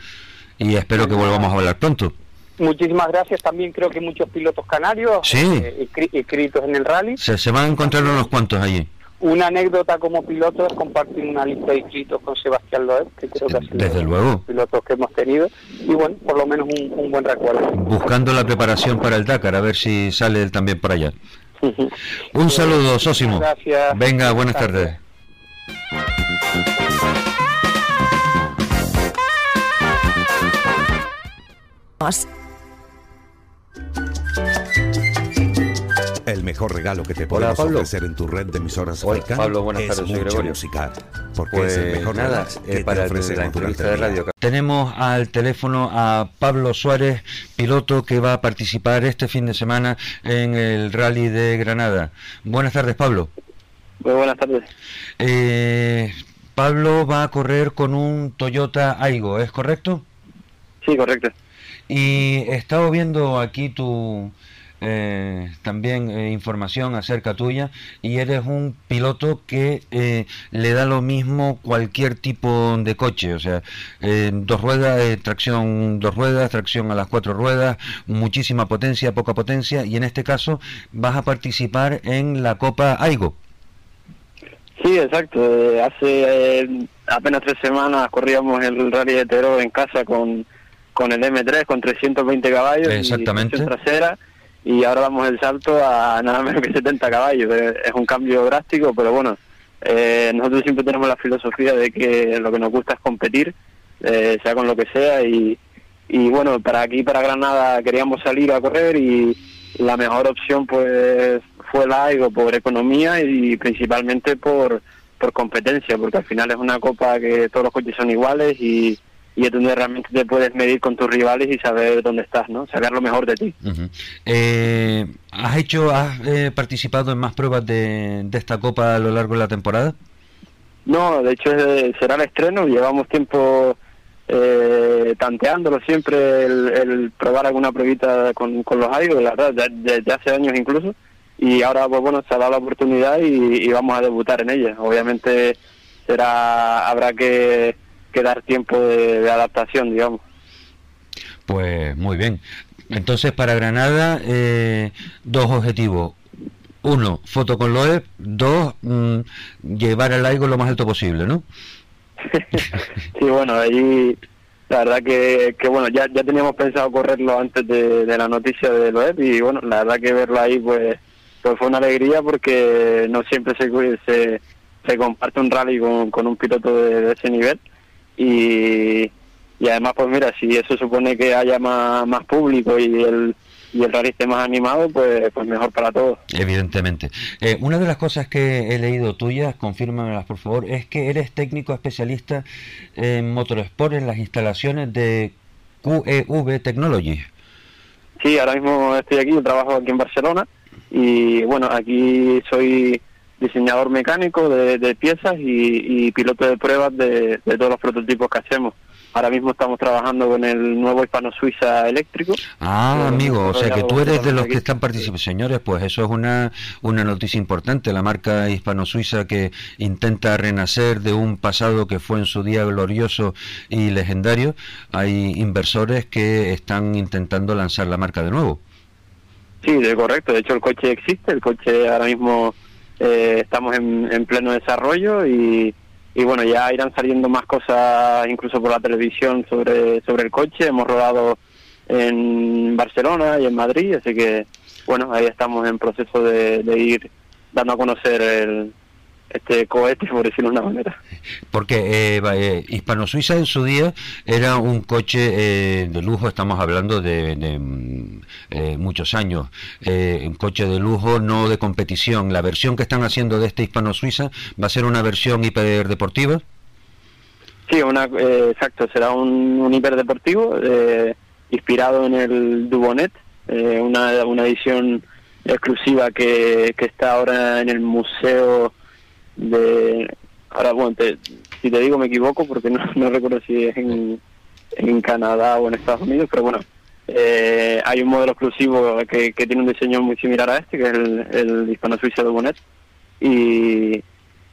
Y espero que volvamos a hablar pronto. Muchísimas gracias. También creo que muchos pilotos canarios eh, inscritos en el rally. Se, van a encontrar unos cuantos allí. Una anécdota como piloto es compartir una lista de inscritos con Sebastián Loeb, que creo que ha sido Desde luego. los pilotos que hemos tenido. Y bueno, por lo menos un, buen recuerdo. Buscando la preparación para el Dakar, a ver si sale él también por allá. [laughs] un saludo, Sósimo. Gracias. Venga, buenas tardes. El mejor regalo que te podemos ofrecer en tu red de emisoras Hola, Pablo, buenas tardes, soy Gregorio. música, porque es el pues mejor nada, eh, para la entrevista de radio. Tenemos al teléfono a Pablo Suárez, piloto que va a participar este fin de semana en el Rally de Granada. Buenas tardes, Pablo. Muy buenas tardes. Eh, Pablo va a correr con un Toyota Aigo, ¿es correcto? Sí, correcto. Y he estado viendo aquí tu, eh, también eh, información acerca tuya y eres un piloto que eh, le da lo mismo cualquier tipo de coche, o sea, dos ruedas, tracción dos ruedas, tracción a las cuatro ruedas, muchísima potencia, poca potencia y en este caso vas a participar en la Copa Aigo. Sí, exacto. Hace apenas tres semanas corríamos el Rally de Tero en casa con con el M3 con 320 caballos Exactamente. y trasera y ahora damos el salto a nada menos que [laughs] 70 caballos. Es un cambio drástico, pero bueno, eh, nosotros siempre tenemos la filosofía de que lo que nos gusta es competir, eh, sea con lo que sea y, y bueno, para aquí, para Granada queríamos salir a correr y la mejor opción pues fue la AIGO por economía y principalmente por, por competencia, porque al final es una copa que todos los coches son iguales y y es donde realmente te puedes medir con tus rivales y saber dónde estás, ¿no? Sacar lo mejor de ti. eh, ¿Has hecho, has eh, participado en más pruebas de, esta copa a lo largo de la temporada? No, de hecho será el estreno. Llevamos tiempo eh, tanteándolo siempre, el, probar alguna pruebita con, con los aires, la verdad, desde hace años incluso. Y ahora, pues bueno, se ha dado la oportunidad y, y vamos a debutar en ella. Obviamente será, habrá que que dar tiempo de, adaptación, digamos. Pues muy bien. Entonces, para Granada, eh, dos objetivos. Uno, foto con Loeb. Dos, mm, llevar el algo lo más alto posible, ¿no? [laughs] sí, bueno, ahí la verdad que, que bueno, ya, ya teníamos pensado correrlo antes de, la noticia de Loeb y bueno, la verdad que verlo ahí pues, pues fue una alegría porque no siempre se, se, se comparte un rally con, con un piloto de ese nivel y, y además pues mira si eso supone que haya más, más público y el y el rally esté más animado, pues, pues mejor para todos. Evidentemente. Eh, una de las cosas que he leído tuyas, confírmamelas por favor, es que eres técnico especialista en Motorsport en las instalaciones de QEV Technology. Sí, ahora mismo estoy aquí, trabajo aquí en Barcelona y bueno, aquí soy diseñador mecánico de, piezas y, piloto de pruebas de, todos los prototipos que hacemos. Ahora mismo estamos trabajando con el nuevo Hispano Suiza eléctrico. Ah, amigo, o sea que tú eres de los que están participando. Señores, pues eso es una, una noticia importante. La marca Hispano Suiza que intenta renacer de un pasado que fue en su día glorioso y legendario. Hay inversores que están intentando lanzar la marca de nuevo. Sí, de correcto. De hecho, el coche existe. El coche ahora mismo eh, estamos en, pleno desarrollo y, bueno, ya irán saliendo más cosas incluso por la televisión sobre, sobre el coche. Hemos rodado en Barcelona y en Madrid, así que bueno, ahí estamos en proceso de ir dando a conocer el, este cohete, por decirlo de una manera. Porque eh, eh, Hispano Suiza en su día era un coche eh, de lujo, estamos hablando de, mm, eh, muchos años, un coche de lujo, no de competición. La versión que están haciendo de este Hispano Suiza va a ser una versión hiperdeportiva. Sí, una, exacto, será un, un hiperdeportivo inspirado en el Dubonet, una, una edición exclusiva que, que está ahora en el Museo de ahora bueno si te digo me equivoco porque no, [laughs] no recuerdo si es en, en Canadá o en Estados Unidos pero bueno eh, hay un modelo exclusivo que, que tiene un diseño muy similar a este que es el, el hispano suizo de Bonet. Y,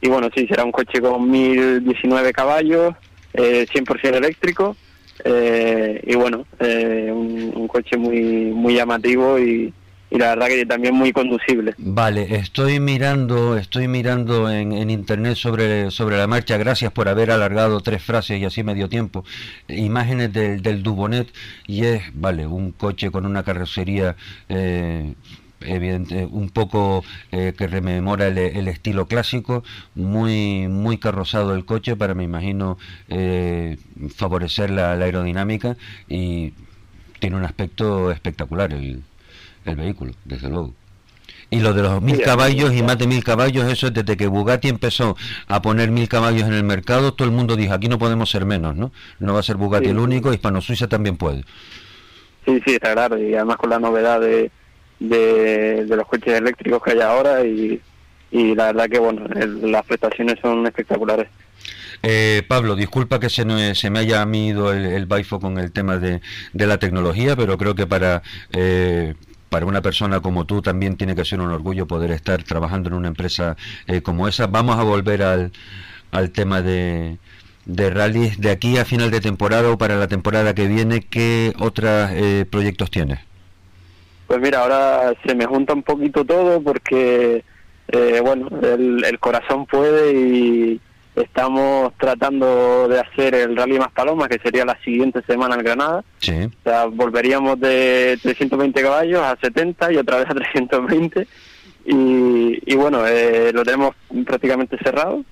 y bueno sí será un coche con 1019 caballos eh, 100% eléctrico eh, y bueno eh, un, un coche muy muy llamativo y y la verdad que también muy conducible. Vale, estoy mirando, estoy mirando en, en, internet sobre, sobre la marcha, gracias por haber alargado tres frases y así medio tiempo, imágenes del, del Dubonet y es, vale, un coche con una carrocería eh, evidente, un poco eh, que rememora el, estilo clásico, muy muy carrozado el coche para me imagino eh, favorecer la, la aerodinámica y tiene un aspecto espectacular el, el vehículo, desde luego. Y lo de los mil caballos y más de mil caballos, eso es desde que Bugatti empezó a poner mil caballos en el mercado, todo el mundo dijo, aquí no podemos ser menos, ¿no? No va a ser Bugatti el único, Hispano Suiza también puede. Sí, sí, está claro, y además con la novedad de, de, los coches eléctricos que hay ahora y, y la verdad que, bueno, las prestaciones son espectaculares. Eh, Pablo, disculpa que se, me, se me haya ido el, el baifo con el tema de, de la tecnología, pero creo que para, eh, para una persona como tú también tiene que ser un orgullo poder estar trabajando en una empresa eh, como esa. Vamos a volver al, al tema de, de rallies de aquí a final de temporada o para la temporada que viene. ¿Qué otros eh, proyectos tienes? Pues mira, ahora se me junta un poquito todo porque, eh, bueno, el, el, corazón puede y estamos tratando de hacer el Rally Más Palomas, que sería la siguiente semana en Granada. Sí. O sea, volveríamos de 320 caballos a 70 y otra vez a 320. Y, y bueno, eh, lo tenemos prácticamente cerrado.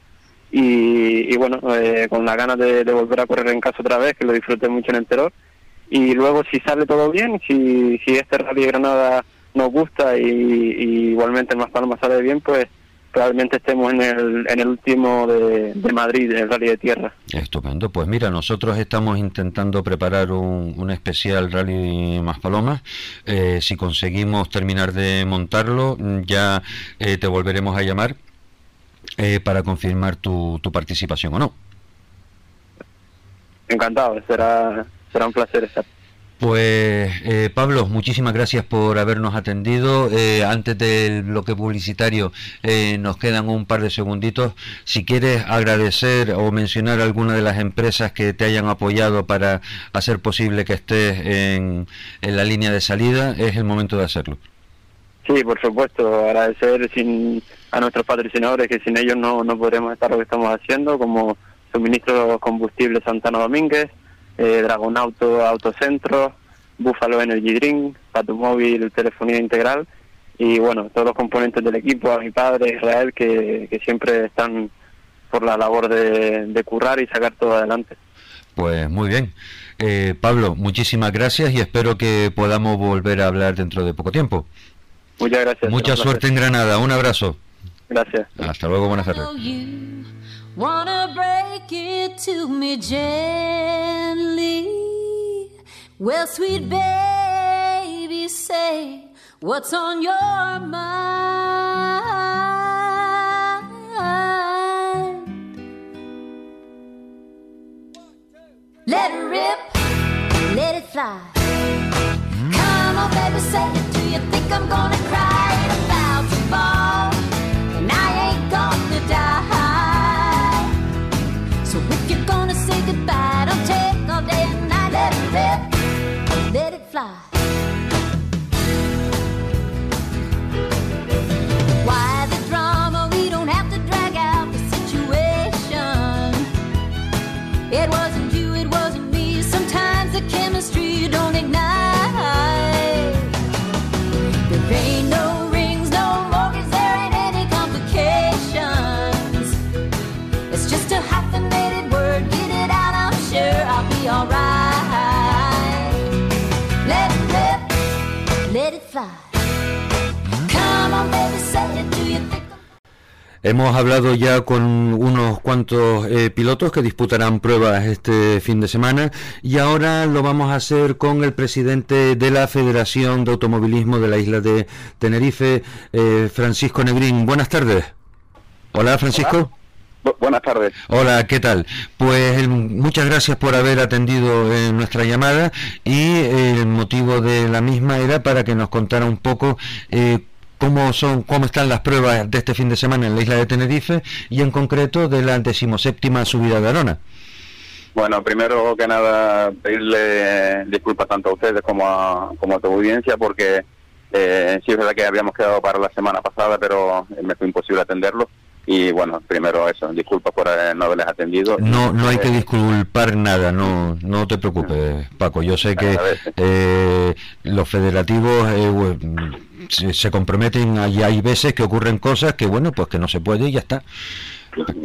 Y, y bueno, eh, con las ganas de, de volver a correr en casa otra vez, que lo disfruté mucho en el Terror. Y luego, si sale todo bien, si, si este Rally de Granada nos gusta y, y igualmente el Más Palomas sale bien, pues probablemente estemos en el, en el último de, de Madrid, el Rally de Tierra. Estupendo. Pues mira, nosotros estamos intentando preparar un, un especial Rally Más Palomas. Eh, si conseguimos terminar de montarlo, ya eh, te volveremos a llamar eh, para confirmar tu, tu participación o no. Encantado, será, será un placer estar. Pues eh, Pablo, muchísimas gracias por habernos atendido. Eh, antes del bloque publicitario eh, nos quedan un par de segunditos. Si quieres agradecer o mencionar alguna de las empresas que te hayan apoyado para hacer posible que estés en, la línea de salida, es el momento de hacerlo. Sí, por supuesto, agradecer sin, a nuestros patrocinadores que sin ellos no, no podremos estar lo que estamos haciendo, como Suministro Combustible Santana Domínguez, eh, Dragon Auto Autocentro, Buffalo Energy Drink, Patumóvil Telefonía Integral y bueno, todos los componentes del equipo, a mi padre Israel, que, que siempre están por la labor de, de currar y sacar todo adelante. Pues muy bien. Eh, Pablo, muchísimas gracias y espero que podamos volver a hablar dentro de poco tiempo. Muchas gracias. Mucha suerte en Granada. Un abrazo. Gracias. Hasta luego. Buenas tardes. Wanna break it to me gently. Well, sweet baby, say what's on your mind. Let it rip, let it fly. Come on, baby, say it. Do you think I'm gonna cry let it fly. Hemos hablado ya con unos cuantos eh, pilotos que disputarán pruebas este fin de semana y ahora lo vamos a hacer con el presidente de la Federación de Automovilismo de la isla de Tenerife, eh, Francisco Negrín. Buenas tardes. Hola, Francisco. Bu- buenas tardes. Hola, ¿qué tal? Pues muchas gracias por haber atendido eh, nuestra llamada y el motivo de la misma era para que nos contara un poco eh, cómo son, cómo están las pruebas de este fin de semana en la isla de Tenerife y en concreto de la decimoséptima subida de Arona. Bueno, primero que nada, pedirle disculpas tanto a ustedes como a, como a tu audiencia, porque eh, sí es verdad que habíamos quedado para la semana pasada, pero me fue imposible atenderlo. Y bueno, primero eso, disculpas por eh, no haberles atendido. No, no hay que Eh, disculpar nada, no, no te preocupes, Paco. Yo sé que eh, los federativos eh, se, comprometen y hay veces que ocurren cosas que bueno, pues que no se puede y ya está.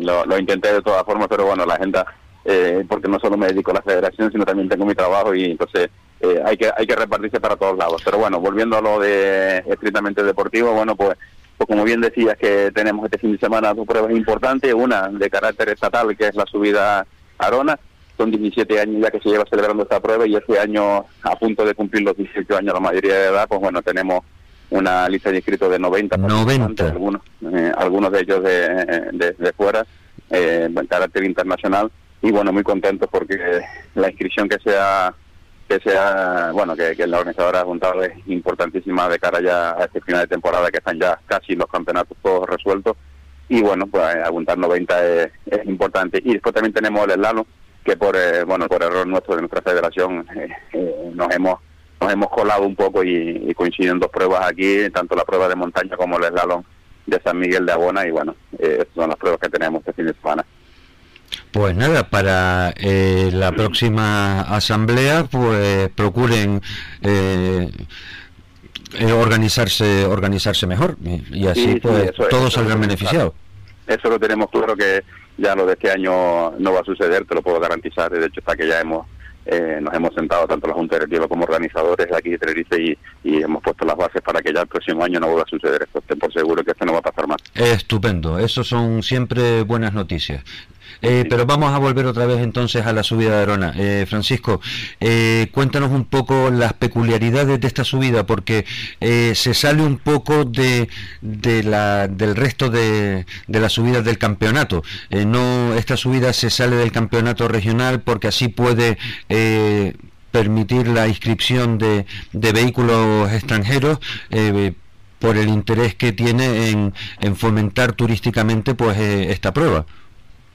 lo, lo intenté de todas formas, pero bueno, la agenda, eh, porque no solo me dedico a la federación, sino también tengo mi trabajo y entonces eh, hay que hay que repartirse para todos lados. Pero bueno, volviendo a lo de estrictamente deportivo, bueno, pues, pues como bien decías que tenemos este fin de semana dos pruebas importantes, una de carácter estatal, que es la subida a Arona, son 17 años ya que se lleva celebrando esta prueba y este año a punto de cumplir los 18 años la mayoría de edad, pues bueno, tenemos una lista de inscritos de 90 90. participantes, algunos eh, algunos de ellos de, de, de fuera eh, en carácter internacional y bueno muy contentos porque la inscripción que sea que sea bueno que, que la organizadora ha juntado es importantísima de cara ya a este final de temporada que están ya casi los campeonatos todos resueltos. Y bueno pues apuntar 90 es, es importante. Y después también tenemos el slalom que por eh, bueno por error nuestro de nuestra federación eh, eh, nos hemos nos hemos colado un poco y, y dos pruebas aquí tanto la prueba de montaña como el slalom de San Miguel de Abona. Y bueno eh, son las pruebas que tenemos este fin de semana Pues nada, para eh, la próxima asamblea, pues procuren eh, eh, organizarse organizarse mejor y, y así Sí, sí, pues eso todos eso salgan beneficiados. Eso lo tenemos claro que ya lo de este año no va a suceder, te lo puedo garantizar. De hecho, está que ya hemos eh, nos hemos sentado tanto la Junta Directiva como organizadores de aquí de Tenerife y, y hemos puesto las bases para que ya el próximo año no vuelva a suceder esto. Estén por seguro que esto no va a pasar más. Estupendo, eso son siempre buenas noticias. Eh, pero vamos a volver otra vez entonces a la subida de Arona. Eh, Francisco, eh, cuéntanos un poco las peculiaridades de esta subida, porque se sale un poco de, de la, del resto de, de las subidas del campeonato. No, esta subida se sale del campeonato regional porque así puede permitir la inscripción de, de vehículos extranjeros. eh, por el interés que tiene en, en fomentar turísticamente pues eh, esta prueba.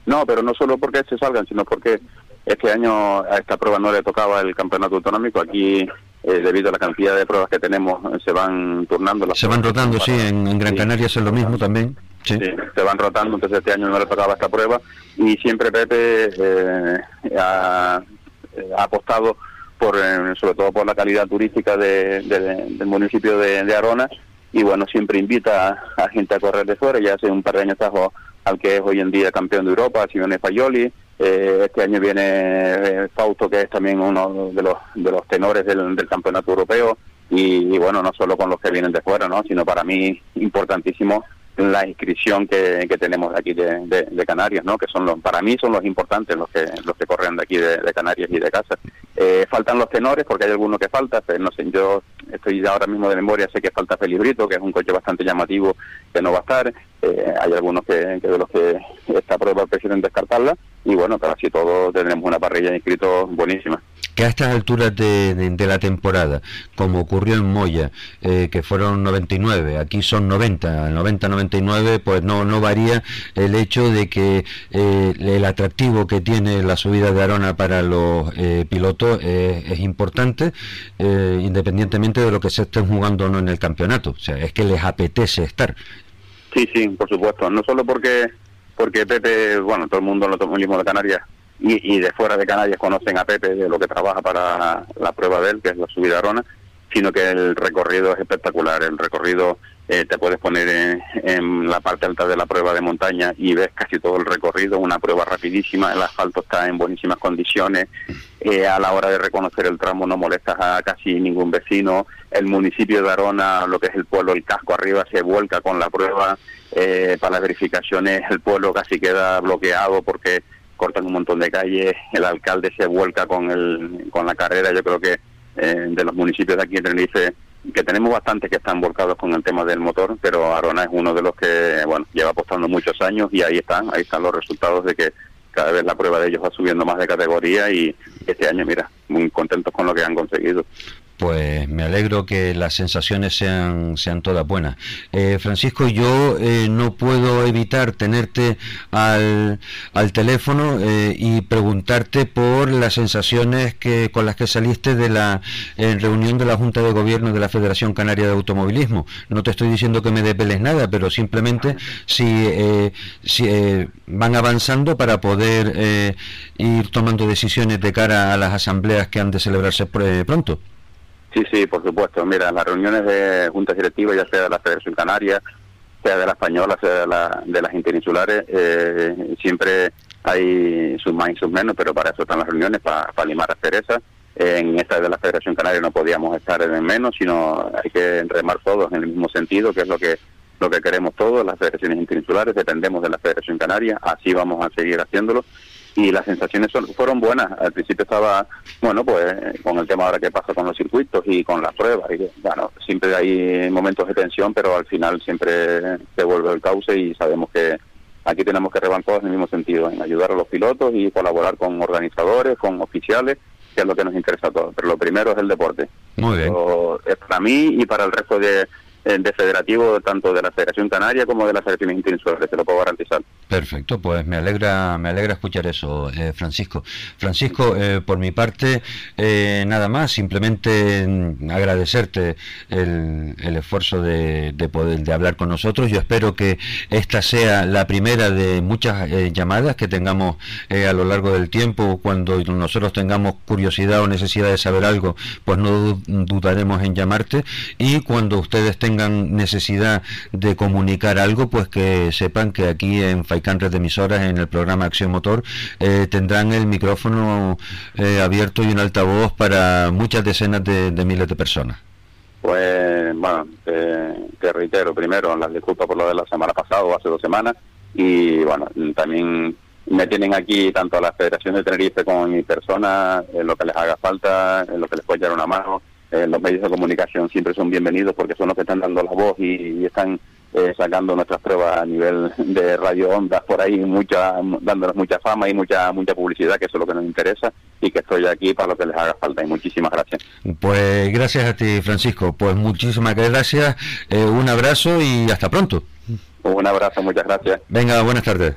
No, pero no solo porque se salgan, sino porque este año a esta prueba no le tocaba el campeonato autonómico. Aquí, eh, debido a la cantidad de pruebas que tenemos, eh, se van turnando. Las Se van rotando, sí, en, en Gran sí. Canaria es lo mismo también. Sí. Sí, se van rotando, entonces este año no le tocaba esta prueba y siempre Pepe eh, ha, ha apostado por, eh, sobre todo por la calidad turística de- de- del municipio de, de Arona y bueno, siempre invita a, gente a correr de fuera, ya hace un par de años trajo al que es hoy en día campeón de Europa, Simone Fayoli, eh, este año viene eh, Fausto, que es también uno de los, de los tenores del, del campeonato europeo, y, y bueno, no solo con los que vienen de fuera, ¿no? sino para mí importantísimo la inscripción que, que tenemos aquí de, de- de Canarias, ¿no? que son los, para mí son los importantes, los que los que corren de aquí de, de Canarias y de casa. Eh, faltan los tenores, porque hay algunos que faltan, pero no sé, yo estoy ahora mismo de memoria, sé que falta Félix Brito, que es un coche bastante llamativo que no va a estar, Eh, hay algunos que, que de los que esta prueba prefieren descartarla, y bueno, pero así todo tenemos una parrilla de inscritos buenísima. Que a estas alturas de, la temporada, como ocurrió en Moya, eh, que fueron 99, aquí son 90, 90-99, pues no, no varía el hecho de que eh, el atractivo que tiene la subida de Arona para los eh, pilotos es, importante, independientemente de lo que se estén jugando o no en el campeonato. O sea, es que les apetece estar. Sí, sí, por supuesto. No solo porque porque Pepe, bueno, todo el mundo en los automovilismo de Canarias y, y de fuera de Canarias conocen a Pepe de lo que trabaja para la prueba de él, que es la subida a Arona, sino que el recorrido es espectacular. El recorrido eh, te puedes poner en, en la parte alta de la prueba de montaña y ves casi todo el recorrido, una prueba rapidísima, el asfalto está en buenísimas condiciones, eh, a la hora de reconocer el tramo no molestas a casi ningún vecino, el municipio de Arona, lo que es el pueblo, el casco arriba se vuelca con la prueba, eh, para las verificaciones el pueblo casi queda bloqueado porque cortan un montón de calles, el alcalde se vuelca con, el, con la carrera, yo creo que eh, de los municipios de aquí en Tenerife, que tenemos bastantes que están volcados con el tema del motor, pero Arona es uno de los que, bueno, lleva apostando muchos años y ahí están, ahí están los resultados de que cada vez la prueba de ellos va subiendo más de categoría y este año, mira, muy contentos con lo que han conseguido. Pues me alegro que las sensaciones sean, sean todas buenas. Eh, Francisco, yo eh, no puedo evitar tenerte al, al teléfono eh, y preguntarte por las sensaciones que con las que saliste de la eh, reunión de la Junta de Gobierno de la Federación Canaria de Automovilismo. No te estoy diciendo que me desveles nada, pero simplemente si, eh, si van avanzando para poder ir tomando decisiones de cara a las asambleas que han de celebrarse pr- pronto. Sí, sí, por supuesto. Mira, las reuniones de juntas directivas, ya sea de la Federación Canaria, sea de la Española, sea de, la, de las interinsulares, eh, siempre hay sus más y sus menos, pero para eso están las reuniones, para, para limar asperezas. En esta de la Federación Canaria no podíamos estar en menos, sino hay que remar todos en el mismo sentido, que es lo que lo que queremos todos, las federaciones interinsulares, dependemos de la Federación Canaria, así vamos a seguir haciéndolo y las sensaciones son- fueron buenas. Al principio estaba, bueno, pues con el tema ahora que pasa con los circuitos y con las pruebas. Y, bueno, siempre hay momentos de tensión, pero al final siempre se vuelve el cauce y sabemos que aquí tenemos que todos en el mismo sentido, en ayudar a los pilotos y colaborar con organizadores, con oficiales, que es lo que nos interesa a todos. Pero lo primero es el deporte. Muy bien. Eso es para mí y para el resto de eh, de federativo tanto de la Federación Canaria como de las selecciones insulares, te lo puedo garantizar. Perfecto, pues me alegra, me alegra escuchar eso, eh, Francisco. Francisco, eh, por mi parte, eh, nada más, simplemente mm, agradecerte el, el esfuerzo de, de poder de hablar con nosotros. Yo espero que esta sea la primera de muchas eh, llamadas que tengamos eh, a lo largo del tiempo. Cuando nosotros tengamos curiosidad o necesidad de saber algo, pues no du- dudaremos en llamarte. Y cuando ustedes tengan necesidad de comunicar algo, pues que sepan que aquí en Faikan Red de Emisoras, en el programa Acción Motor, eh, tendrán el micrófono eh, abierto y un altavoz para muchas decenas de, miles de personas. Pues, bueno, te, te reitero primero las disculpas por lo de la semana pasada o hace dos semanas y, bueno, también me tienen aquí tanto a la Federación de Tenerife como mi persona, en lo que les haga falta, en lo que les pueda echar una mano. Eh, los medios de comunicación siempre son bienvenidos porque son los que están dando la voz y, y están eh, sacando nuestras pruebas a nivel de radio ondas por ahí, mucha, dándonos mucha fama y mucha mucha publicidad, que eso es lo que nos interesa y que estoy aquí para lo que les haga falta. Y muchísimas gracias. Pues gracias a ti, Francisco. Pues muchísimas gracias, eh, un abrazo y hasta pronto. Un abrazo, muchas gracias. Venga, buenas tardes.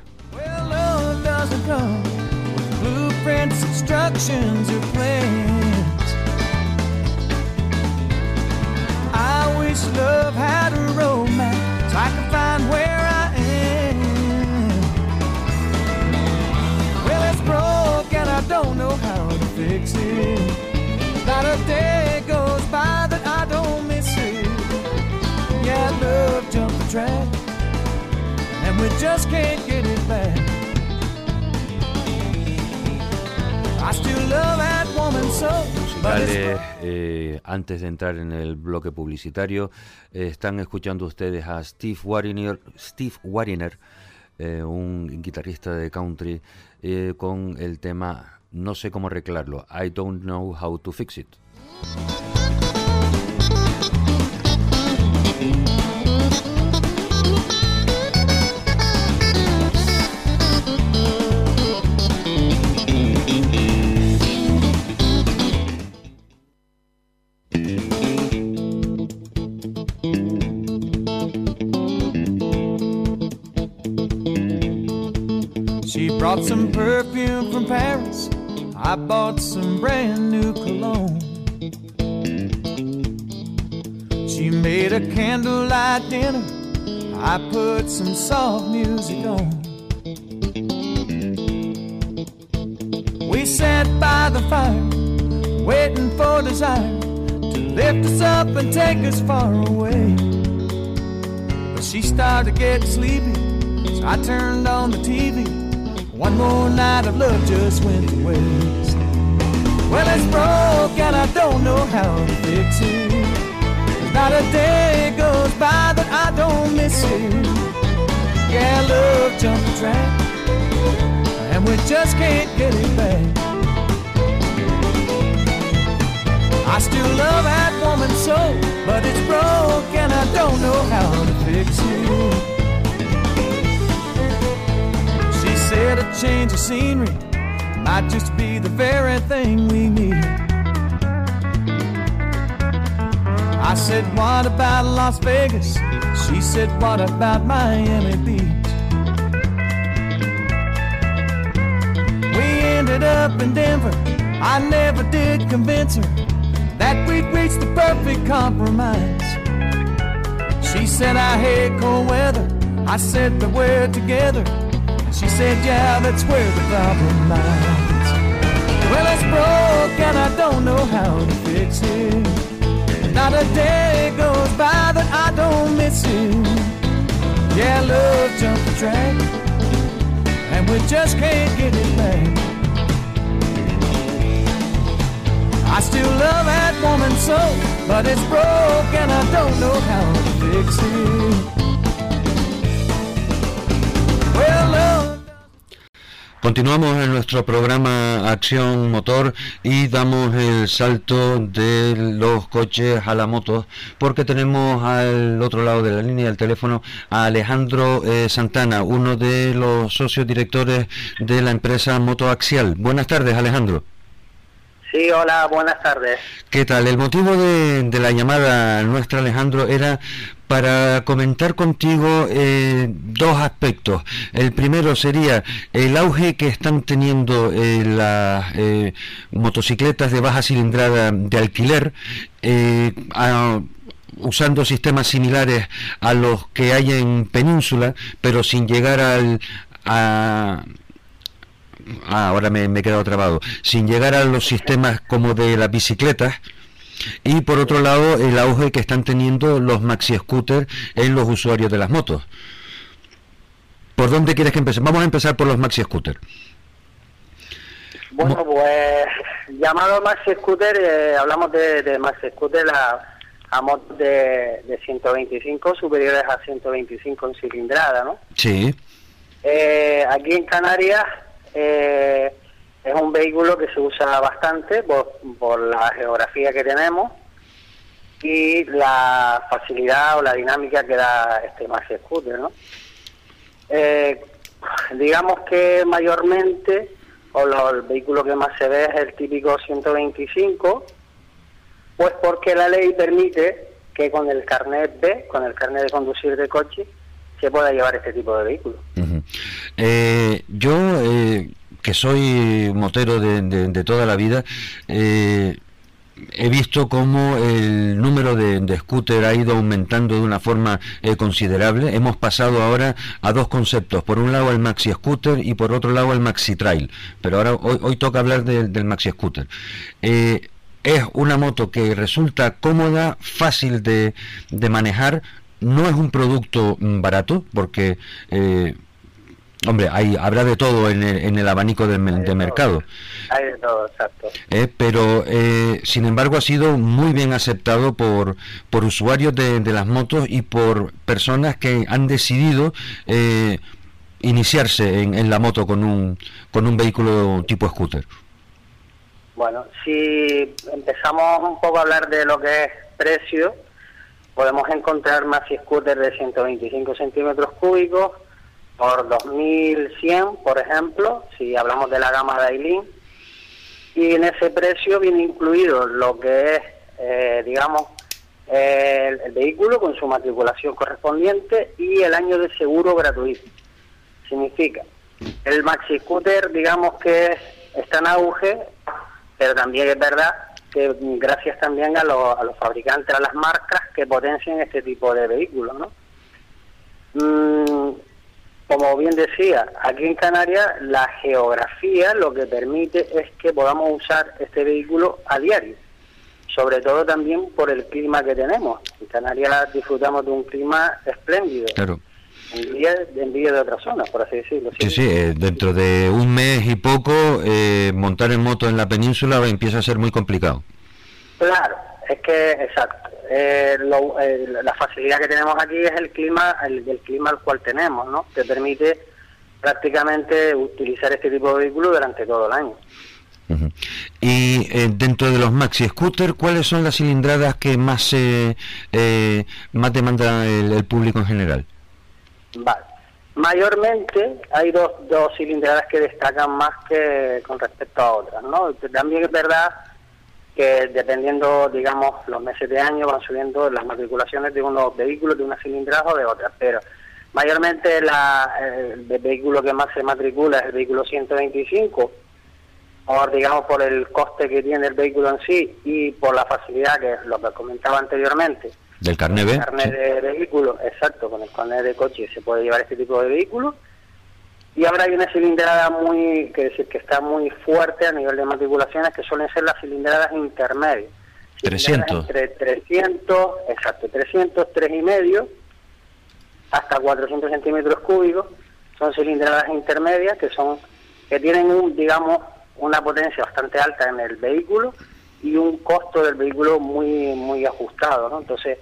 Well, love had a romance. I can find where I am. Well, it's broke and I don't know how to fix it. Not a day goes by that I don't miss it. Yeah, love jumped the track and we just can't get it back. I still love that woman so, musicales eh, antes de entrar en el bloque publicitario eh, están escuchando ustedes a Steve Wariner Steve Wariner eh, un guitarrista de country eh, con el tema no sé cómo arreglarlo. I don't know how to fix it perfume from Paris. I bought some brand new cologne. She made a candlelight dinner. I put some soft music on. We sat by the fire, waiting for desire to lift us up and take us far away. But she started getting sleepy, so I turned on the TV. One more night of love just went to waste. Well, it's broke and I don't know how to fix it. Not a day goes by that I don't miss it. Yeah, love jumped the track, and we just can't get it back. I still love that woman so, but it's broke and I don't know how to fix it. Said a change of scenery might just be the very thing we need. I said, What about Las Vegas? She said, What about Miami Beach? We ended up in Denver. I never did convince her that we'd reached the perfect compromise. She said, I hate cold weather. I said, But we're together. She said, Yeah, that's where the problem lies. Well, it's broke and I don't know how to fix it. Not a day goes by that I don't miss it. Yeah, love jumped the track, and we just can't get it back. I still love that woman so, but it's broke and I don't know how to fix it. Continuamos en nuestro programa Acción Motor y damos el salto de los coches a la moto porque tenemos al otro lado de la línea del teléfono a Alejandro eh, Santana, uno de los socios directores de la empresa Moto Axial. Buenas tardes, Alejandro. Sí, hola, buenas tardes. ¿Qué tal? El motivo de, de la llamada nuestra, Alejandro, era para comentar contigo eh, dos aspectos. El primero sería el auge que están teniendo eh, las eh, motocicletas de baja cilindrada de alquiler. eh, usando sistemas similares a los que hay en península, pero sin llegar al a, Ah, ahora me, me he quedado trabado. Sin llegar a los sistemas como de las bicicletas. Y por otro lado, el auge que están teniendo los maxi scooters en los usuarios de las motos. ¿Por dónde quieres que empecemos? Vamos a empezar por los maxi scooters. Bueno, pues llamado Maxi Scooter, eh, hablamos de, de Maxi Scooter a, a motos de, de 125 superiores a 125 en cilindrada, ¿no? Sí. Eh, aquí en Canarias eh, es un vehículo que se usa bastante por, por la geografía que tenemos y la facilidad o la dinámica que da este Maxi Scooter, ¿no? Eh, digamos que mayormente, o lo- el vehículo que más se ve es el típico 125, pues porque la ley permite que con el carnet B, con el carnet de conducir de coche, se pueda llevar este tipo de vehículo. Eh, yo, eh, que soy motero de, de- toda la vida, eh, he visto cómo el número de, de scooter ha ido aumentando de una forma eh, considerable. Hemos pasado ahora a dos conceptos. Por un lado el maxi scooter y por otro lado el maxi trail. Pero ahora hoy, hoy toca hablar del- maxi scooter. Eh, es una moto que resulta cómoda, fácil de, de manejar. No es un producto mm, barato porque... Hombre, hay, habrá de todo en el, en el abanico de de mercado. Hay de todo, exacto. Eh, pero eh, sin embargo ha sido muy bien aceptado por, por usuarios de, de las motos y por personas que han decidido eh, iniciarse en, en la moto con un, con un vehículo tipo scooter. Bueno, si empezamos un poco a hablar de lo que es precio, podemos encontrar maxi scooter de 125 centímetros cúbicos por 2100, por ejemplo, si hablamos de la gama Dailin. Y en ese precio viene incluido lo que es, eh, digamos, el, vehículo con su matriculación correspondiente y el año de seguro gratuito. Significa, el maxi scooter, digamos que está en auge, pero también es verdad que gracias también a, los- a los fabricantes, a las marcas que potencian este tipo de vehículos, ¿no? Mm, como bien decía, aquí en Canarias la geografía lo que permite es que podamos usar este vehículo a diario, sobre todo también por el clima que tenemos. En Canarias disfrutamos de un clima espléndido, Claro. envidia, envidia de otras zonas, por así decirlo. Sí, sí, eh, dentro de un mes y poco eh, montar en moto en la península empieza a ser muy complicado. Claro, es que, exacto. Eh, lo- eh, la facilidad que tenemos aquí es el clima, el, el clima al cual tenemos, ¿no? Que permite prácticamente utilizar este tipo de vehículo durante todo el año. Y eh, dentro de los maxi scooter, ¿cuáles son las cilindradas que más eh, eh, más demanda el, el público en general? Vale. Mayormente hay dos, dos cilindradas que destacan más que con respecto a otras, ¿no? También es verdad que dependiendo, digamos, los meses de año van subiendo las matriculaciones de unos vehículos de una cilindrada o de otras, pero mayormente la, el, el vehículo que más se matricula es el vehículo 125, por, digamos, por el coste que tiene el vehículo en sí y por la facilidad que lo que comentaba anteriormente, Del carnet B. carnet sí. de vehículo, exacto, con el carnet de coche se puede llevar este tipo de vehículo. Y ahora hay una cilindrada muy, que decir, que está muy fuerte a nivel de matriculaciones, que suelen ser las cilindradas intermedias. Cilindradas 300. Entre 300, exacto, 300, 3 y medio, hasta 400 centímetros cúbicos, son cilindradas intermedias que son, que tienen un, digamos, una potencia bastante alta en el vehículo y un costo del vehículo muy, muy ajustado, ¿no? Entonces,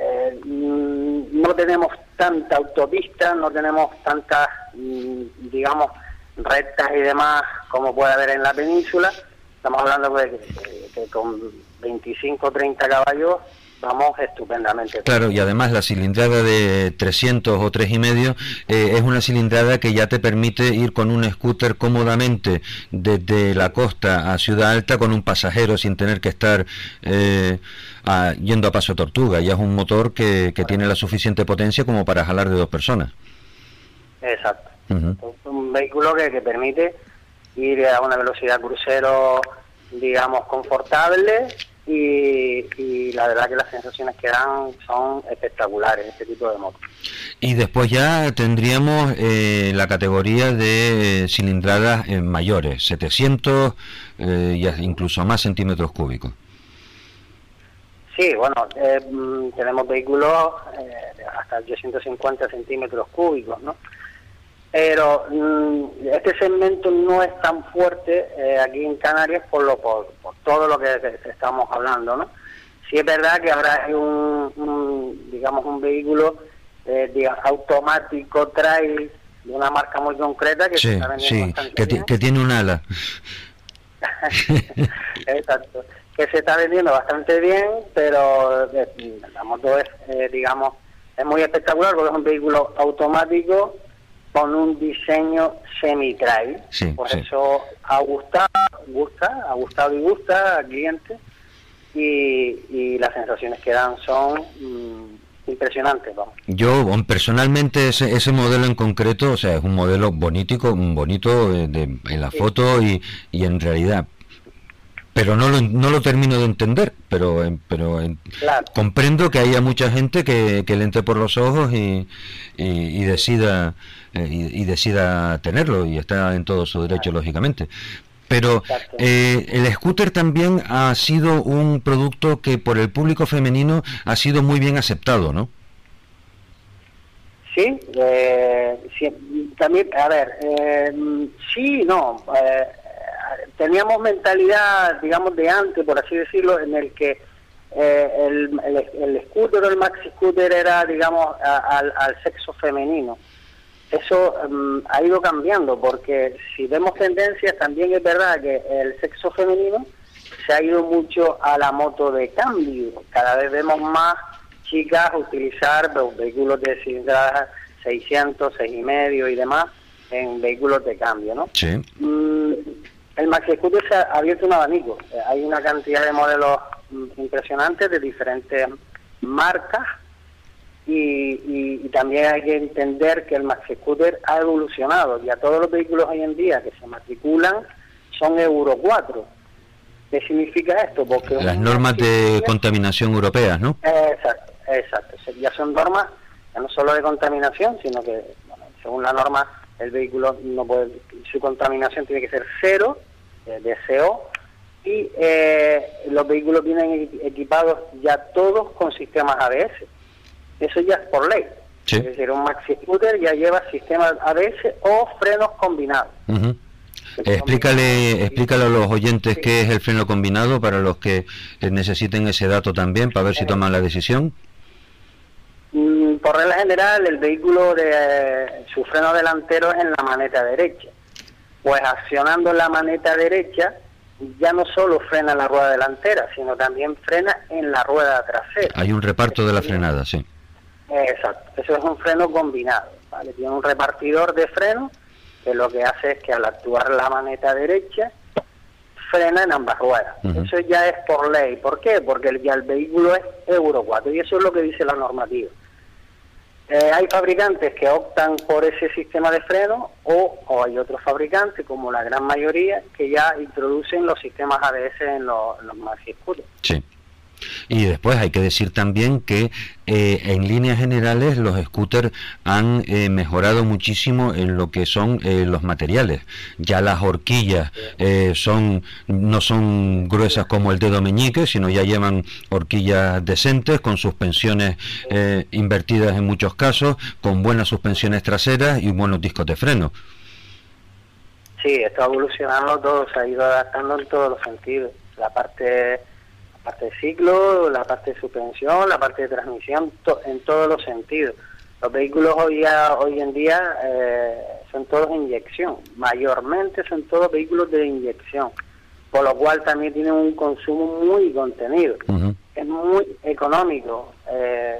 eh, mm, no tenemos tanta autopista, no tenemos tantas, mm, digamos, rectas y demás como puede haber en la península. Estamos hablando de que, con 25 o 30 caballos vamos estupendamente. Claro, y además la cilindrada de 300 o 3,5 eh, es una cilindrada que ya te permite ir con un scooter cómodamente desde la costa a Ciudad Alta con un pasajero sin tener que estar eh, a- yendo a paso tortuga. Ya es un motor que, que tiene la suficiente potencia como para jalar de dos personas. Exacto. Es un vehículo que, que permite ir a una velocidad crucero, digamos, confortable y, y la verdad que las sensaciones que dan son espectaculares este tipo de motos. Y después ya tendríamos eh, la categoría de cilindradas eh, mayores, 700 eh, incluso más centímetros cúbicos. Sí, bueno, eh, mm, tenemos vehículos eh, hasta 850 centímetros cúbicos, ¿no? Pero mm, este segmento no es tan fuerte eh, aquí en Canarias por, lo, por, por todo lo que, que estamos hablando, ¿no? Sí es verdad que hay un, un, digamos, un vehículo eh, diga- automático trail de una marca muy concreta que se Sí, está vendiendo sí, bastante que, que tiene un ala. [laughs] Exacto. Que se está vendiendo bastante bien, pero eh, la moto es, eh, digamos, es muy espectacular porque es un vehículo automático con un diseño semi-trail. Sí, Por sí. eso ha gustado, gusta, ha gustado y gusta al cliente y, y las sensaciones que dan son mm, impresionantes, vamos. Yo personalmente ese, ese modelo en concreto, o sea, es un modelo bonitico, bonito de- en la Sí. foto y, y en realidad, pero no lo, no lo termino de entender, pero, pero Claro. comprendo que haya mucha gente que, que le entre por los ojos y, y- y decida eh, y, y decida tenerlo y está en todo su derecho lógicamente. Pero eh, el scooter también ha sido un producto que por el público femenino ha sido muy bien aceptado no Sí, eh, sí, también, a ver, eh, sí, no, eh, teníamos mentalidad, digamos, de antes, por así decirlo, en el que eh, el, el, el scooter o el maxi scooter era, digamos, a- al sexo femenino. Eso mm, ha ido cambiando, porque si vemos tendencias, también es verdad que el sexo femenino se ha ido mucho a la moto de cambio. Cada vez vemos más chicas utilizar vehículos de cilindrada 600, 6,5 y demás en vehículos de cambio, ¿no? sí Mm, el Maxi Scooter se ha abierto un abanico. Eh, Hay una cantidad de modelos mm, impresionantes de diferentes marcas y, y- y también hay que entender que el Maxi Scooter ha evolucionado. Ya todos los vehículos hoy en día que se matriculan son Euro 4. ¿Qué significa esto? Porque las normas de contaminación europeas no Exacto, exacto. Ya son normas ya no solo de contaminación, sino que, bueno, según la norma, el vehículo no puede, su contaminación tiene que ser cero eh, de CO y eh, los vehículos vienen equi- equipados ya todos con sistemas ABS. Eso ya es por ley. Sí. Es decir, un maxi scooter ya lleva sistemas ABS o frenos combinados. Ujú. Explícale, explícale a los oyentes Sí. qué es el freno combinado para los que eh, necesiten ese dato también para ver si toman la decisión. Mm, Por regla general, el vehículo de su freno delantero es en la maneta derecha. Pues accionando la maneta derecha, ya no solo frena la rueda delantera, sino también frena en la rueda trasera. Hay un reparto de la frenada, sí. Exacto, eso es un freno combinado. ¿vale? Tiene un repartidor de freno que lo que hace es que al actuar la maneta derecha, frena en ambas ruedas. Eso ya es por ley. ¿Por qué? Porque el- ya el vehículo es Euro 4 y eso es lo que dice la normativa. Eh, hay fabricantes que optan por ese sistema de freno o, o hay otros fabricantes, como la gran mayoría, que ya introducen los sistemas ABS en los, en los maxi scooters. Sí. Y después hay que decir también que eh, en líneas generales los scooters han eh, mejorado muchísimo en lo que son eh, los materiales. Ya las horquillas eh, son no son gruesas como el dedo meñique, sino ya llevan horquillas decentes con suspensiones eh, invertidas en muchos casos, con buenas suspensiones traseras y buenos discos de freno. Sí, esto ha evolucionado todo, se ha ido adaptando en todos los sentidos. La parte, la parte de ciclo, la parte de suspensión, la parte de transmisión, to- en todos los sentidos. Los vehículos hoy, a- hoy en día eh, son todos inyección, mayormente son todos vehículos de inyección, por lo cual también tienen un consumo muy contenido. Es muy económico. Eh,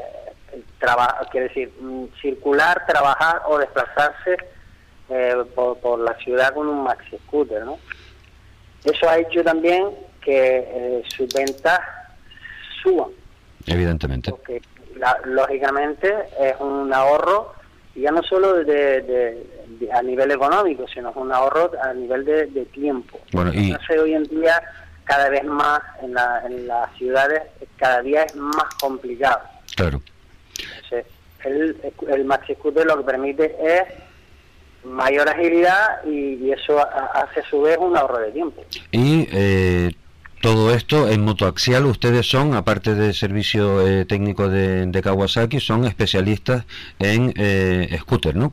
traba- quiere decir, mm, circular, trabajar o desplazarse eh, por, por la ciudad con un maxi scooter, ¿no? Eso ha hecho también que eh, sus ventas suban, Evidentemente. porque la- lógicamente es un ahorro ya no solo de, de- de- a nivel económico, sino es un ahorro a nivel de, de tiempo. Bueno, y Entonces hoy en día cada vez más en, la- en las ciudades cada día es más complicado. claro. Entonces, el, el maxi scooter lo que permite es mayor agilidad y, y eso ha- hace a su vez un ahorro de tiempo. Y eh, todo esto en motoaxial, ustedes son, aparte del servicio eh, técnico de, Kawasaki, son especialistas en eh, scooter, ¿no?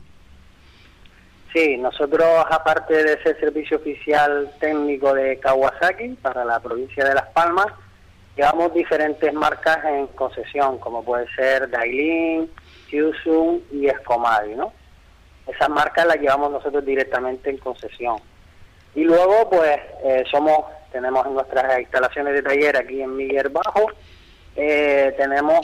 Sí, nosotros aparte de ser servicio oficial técnico de Kawasaki para la provincia de Las Palmas, llevamos diferentes marcas en concesión, como puede ser Dailin, Kyusung y Escomadi, ¿no? Esas marcas las llevamos nosotros directamente en concesión. Y luego, pues, eh, somos, tenemos en nuestras instalaciones de taller aquí en Miguel Bajo, eh, tenemos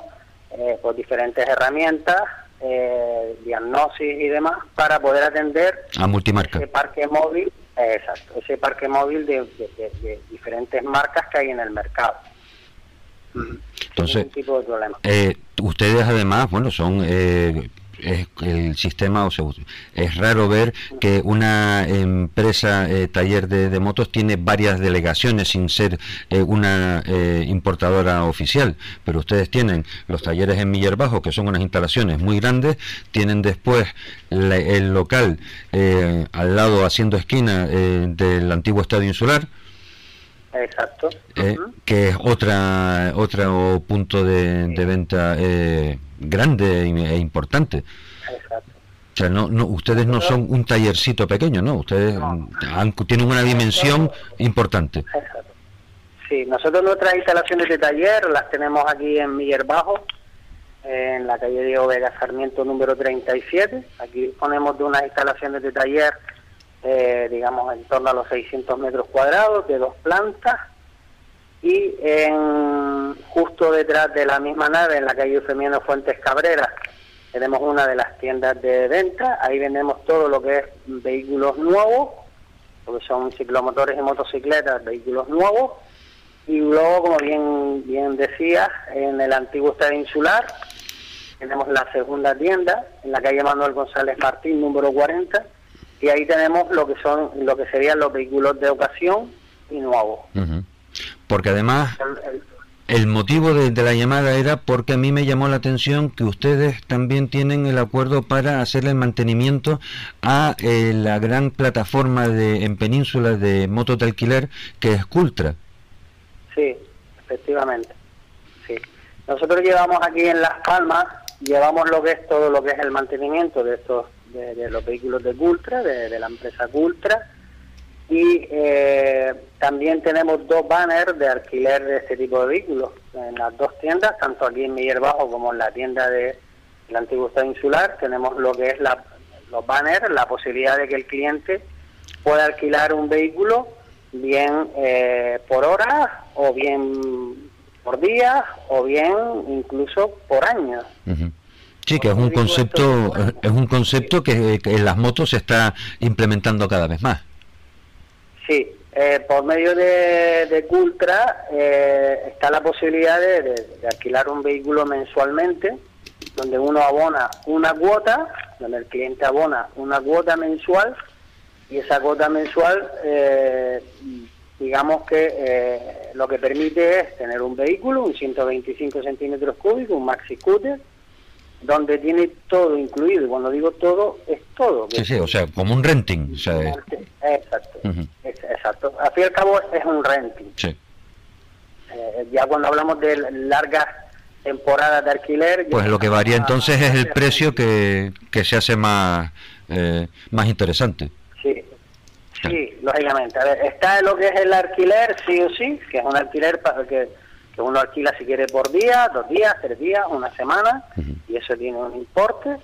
eh, pues diferentes herramientas, eh, diagnosis y demás, para poder atender A multimarca. ese parque móvil, exacto, ese parque móvil de, de- de- de diferentes marcas que hay en el mercado. Entonces, tipo de. Eh, ustedes además, bueno, son eh, es el sistema, es raro ver que una empresa eh, taller de, motos tiene varias delegaciones sin ser eh, una eh, importadora oficial, pero ustedes tienen los talleres en Miller Bajo, que son unas instalaciones muy grandes, tienen después el local al lado haciendo esquina del antiguo estadio insular, Exacto. eh, que es otra otro punto de, de venta eh, grande e importante. Exacto. O sea, no, no, ustedes no son un tallercito pequeño, ¿no? Ustedes No. han- tienen una dimensión importante. Exacto. Sí, nosotros nuestras instalaciones de taller las tenemos aquí en Miller Bajo, en la calle Diego Vega Sarmiento número 37. Aquí disponemos de unas instalaciones de taller, eh, digamos, en torno a los 600 metros cuadrados, de dos plantas. Y en, justo detrás de la misma nave, en la calle Eufemiano Fuentes Cabrera, tenemos una de las tiendas de venta. Ahí vendemos todo lo que es vehículos nuevos, lo que son ciclomotores y motocicletas, vehículos nuevos. Y luego, como bien, bien decías, en el antiguo estadio insular tenemos la segunda tienda, en la calle Manuel González Martín, número 40, y ahí tenemos lo que son lo que serían los vehículos de ocasión y nuevos. Porque además El- el- el motivo de, de la llamada era porque a mí me llamó la atención que ustedes también tienen el acuerdo para hacerle el mantenimiento a eh, la gran plataforma de en península de motos de alquiler que es Cultra. Sí, efectivamente. Sí. Nosotros llevamos aquí en Las Palmas, llevamos lo que es todo lo que es el mantenimiento de estos de, los vehículos de Cultra, de, la empresa Cultra, y eh, también tenemos dos banners de alquiler de este tipo de vehículos en las dos tiendas, tanto aquí en Miller Bajo como en la tienda de el antiguo estado insular. Tenemos lo que es la, los banners, la posibilidad de que el cliente pueda alquilar un vehículo bien eh, por hora o bien por día o bien incluso por año. Sí, que es un concepto, es un concepto que, en las motos se está implementando cada vez más. Sí, eh, por medio de, de Cultra eh, está la posibilidad de, de- de alquilar un vehículo mensualmente, donde uno abona una cuota, donde el cliente abona una cuota mensual y esa cuota mensual, eh, digamos que eh, lo que permite es tener un vehículo, un 125 centímetros cúbicos, un maxi scooter, donde tiene todo incluido. Y cuando digo todo, es todo. Sí, sí, o sea, como un renting. O sea, Exacto. Es- Exacto. Al fin y al cabo es un renting. sí. Eh, ya cuando hablamos de largas temporadas de alquiler... Pues lo que varía entonces es el precio que, que se hace más, eh, más interesante. Sí, sí, lógicamente. A ver, está lo que es el alquiler, sí o sí, que es un alquiler para que, que uno alquila si quiere por día, dos días, tres días, una semana, y eso tiene un importe.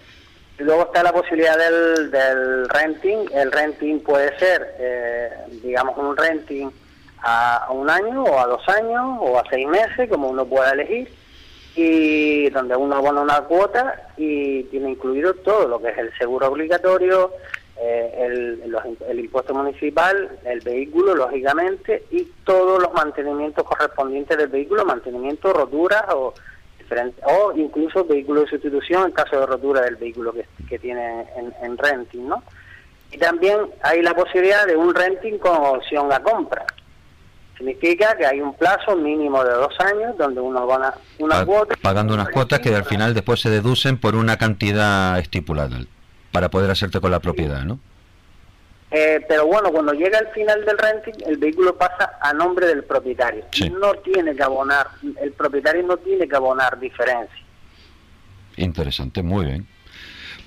Luego está la posibilidad del, del renting. El renting puede ser, eh, digamos, un renting a, a un año o a dos años o a seis meses, como uno pueda elegir, y donde uno abona una cuota y tiene incluido todo lo que es el seguro obligatorio, eh, el, los- el impuesto municipal, el vehículo, lógicamente, y todos los mantenimientos correspondientes del vehículo, mantenimiento, roturas o o incluso vehículo de sustitución en caso de rotura del vehículo que, que tiene en, en renting, ¿no? Y también hay la posibilidad de un renting con opción a compra. Significa que hay un plazo mínimo de dos años donde uno abona una cuota. pagando unas cuotas que al final después se deducen por una cantidad estipulada para poder hacerte con la propiedad, ¿no? Eh, pero bueno, cuando llega el final del renting, el vehículo pasa a nombre del propietario. Sí. No tiene que abonar, el propietario no tiene que abonar diferencia. Interesante, muy bien.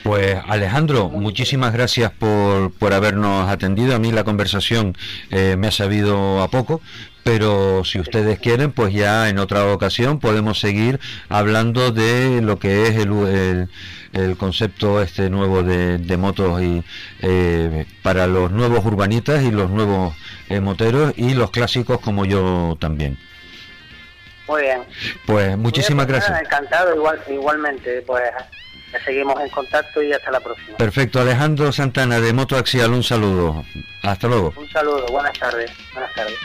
Pues Alejandro, muchísimas gracias por, por habernos atendido. A mí la conversación eh, me ha sabido a poco, pero si ustedes quieren, pues ya en otra ocasión podemos seguir hablando de lo que es el, el, el concepto este nuevo de, de motos y eh, para los nuevos urbanitas y los nuevos eh, moteros y los clásicos como yo también. Muy bien. Pues muchísimas bien, pues gracias. Encantado, igual, igualmente, pues seguimos en contacto y hasta la próxima. Perfecto, Alejandro Santana de Moto Axial, un saludo. Hasta luego. Un saludo, buenas tardes. Buenas tardes.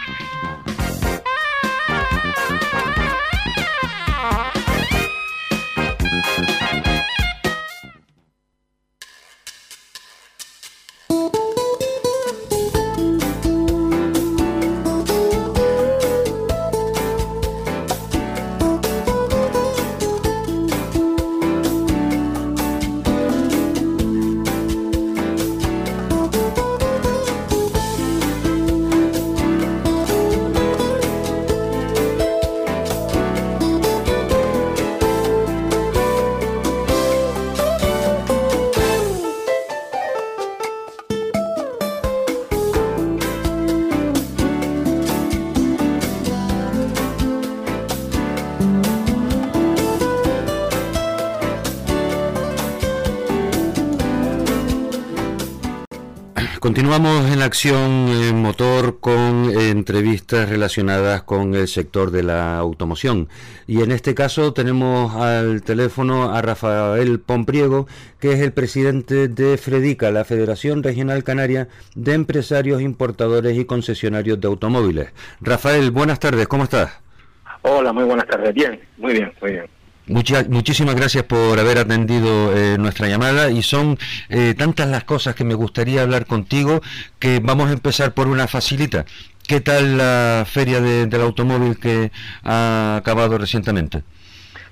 Continuamos en acción eh, motor con entrevistas relacionadas con el sector de la automoción. Y en este caso tenemos al teléfono a Rafael Pompriego, que es el presidente de Fredica, la Federación Regional Canaria de Empresarios, Importadores y Concesionarios de Automóviles. Rafael, buenas tardes, ¿cómo estás? Hola, muy buenas tardes. Bien, muy bien, muy bien. Mucha- muchísimas gracias por haber atendido eh, nuestra llamada y son eh, tantas las cosas que me gustaría hablar contigo que vamos a empezar por una facilita. ¿Qué tal la feria de- del automóvil que ha acabado recientemente?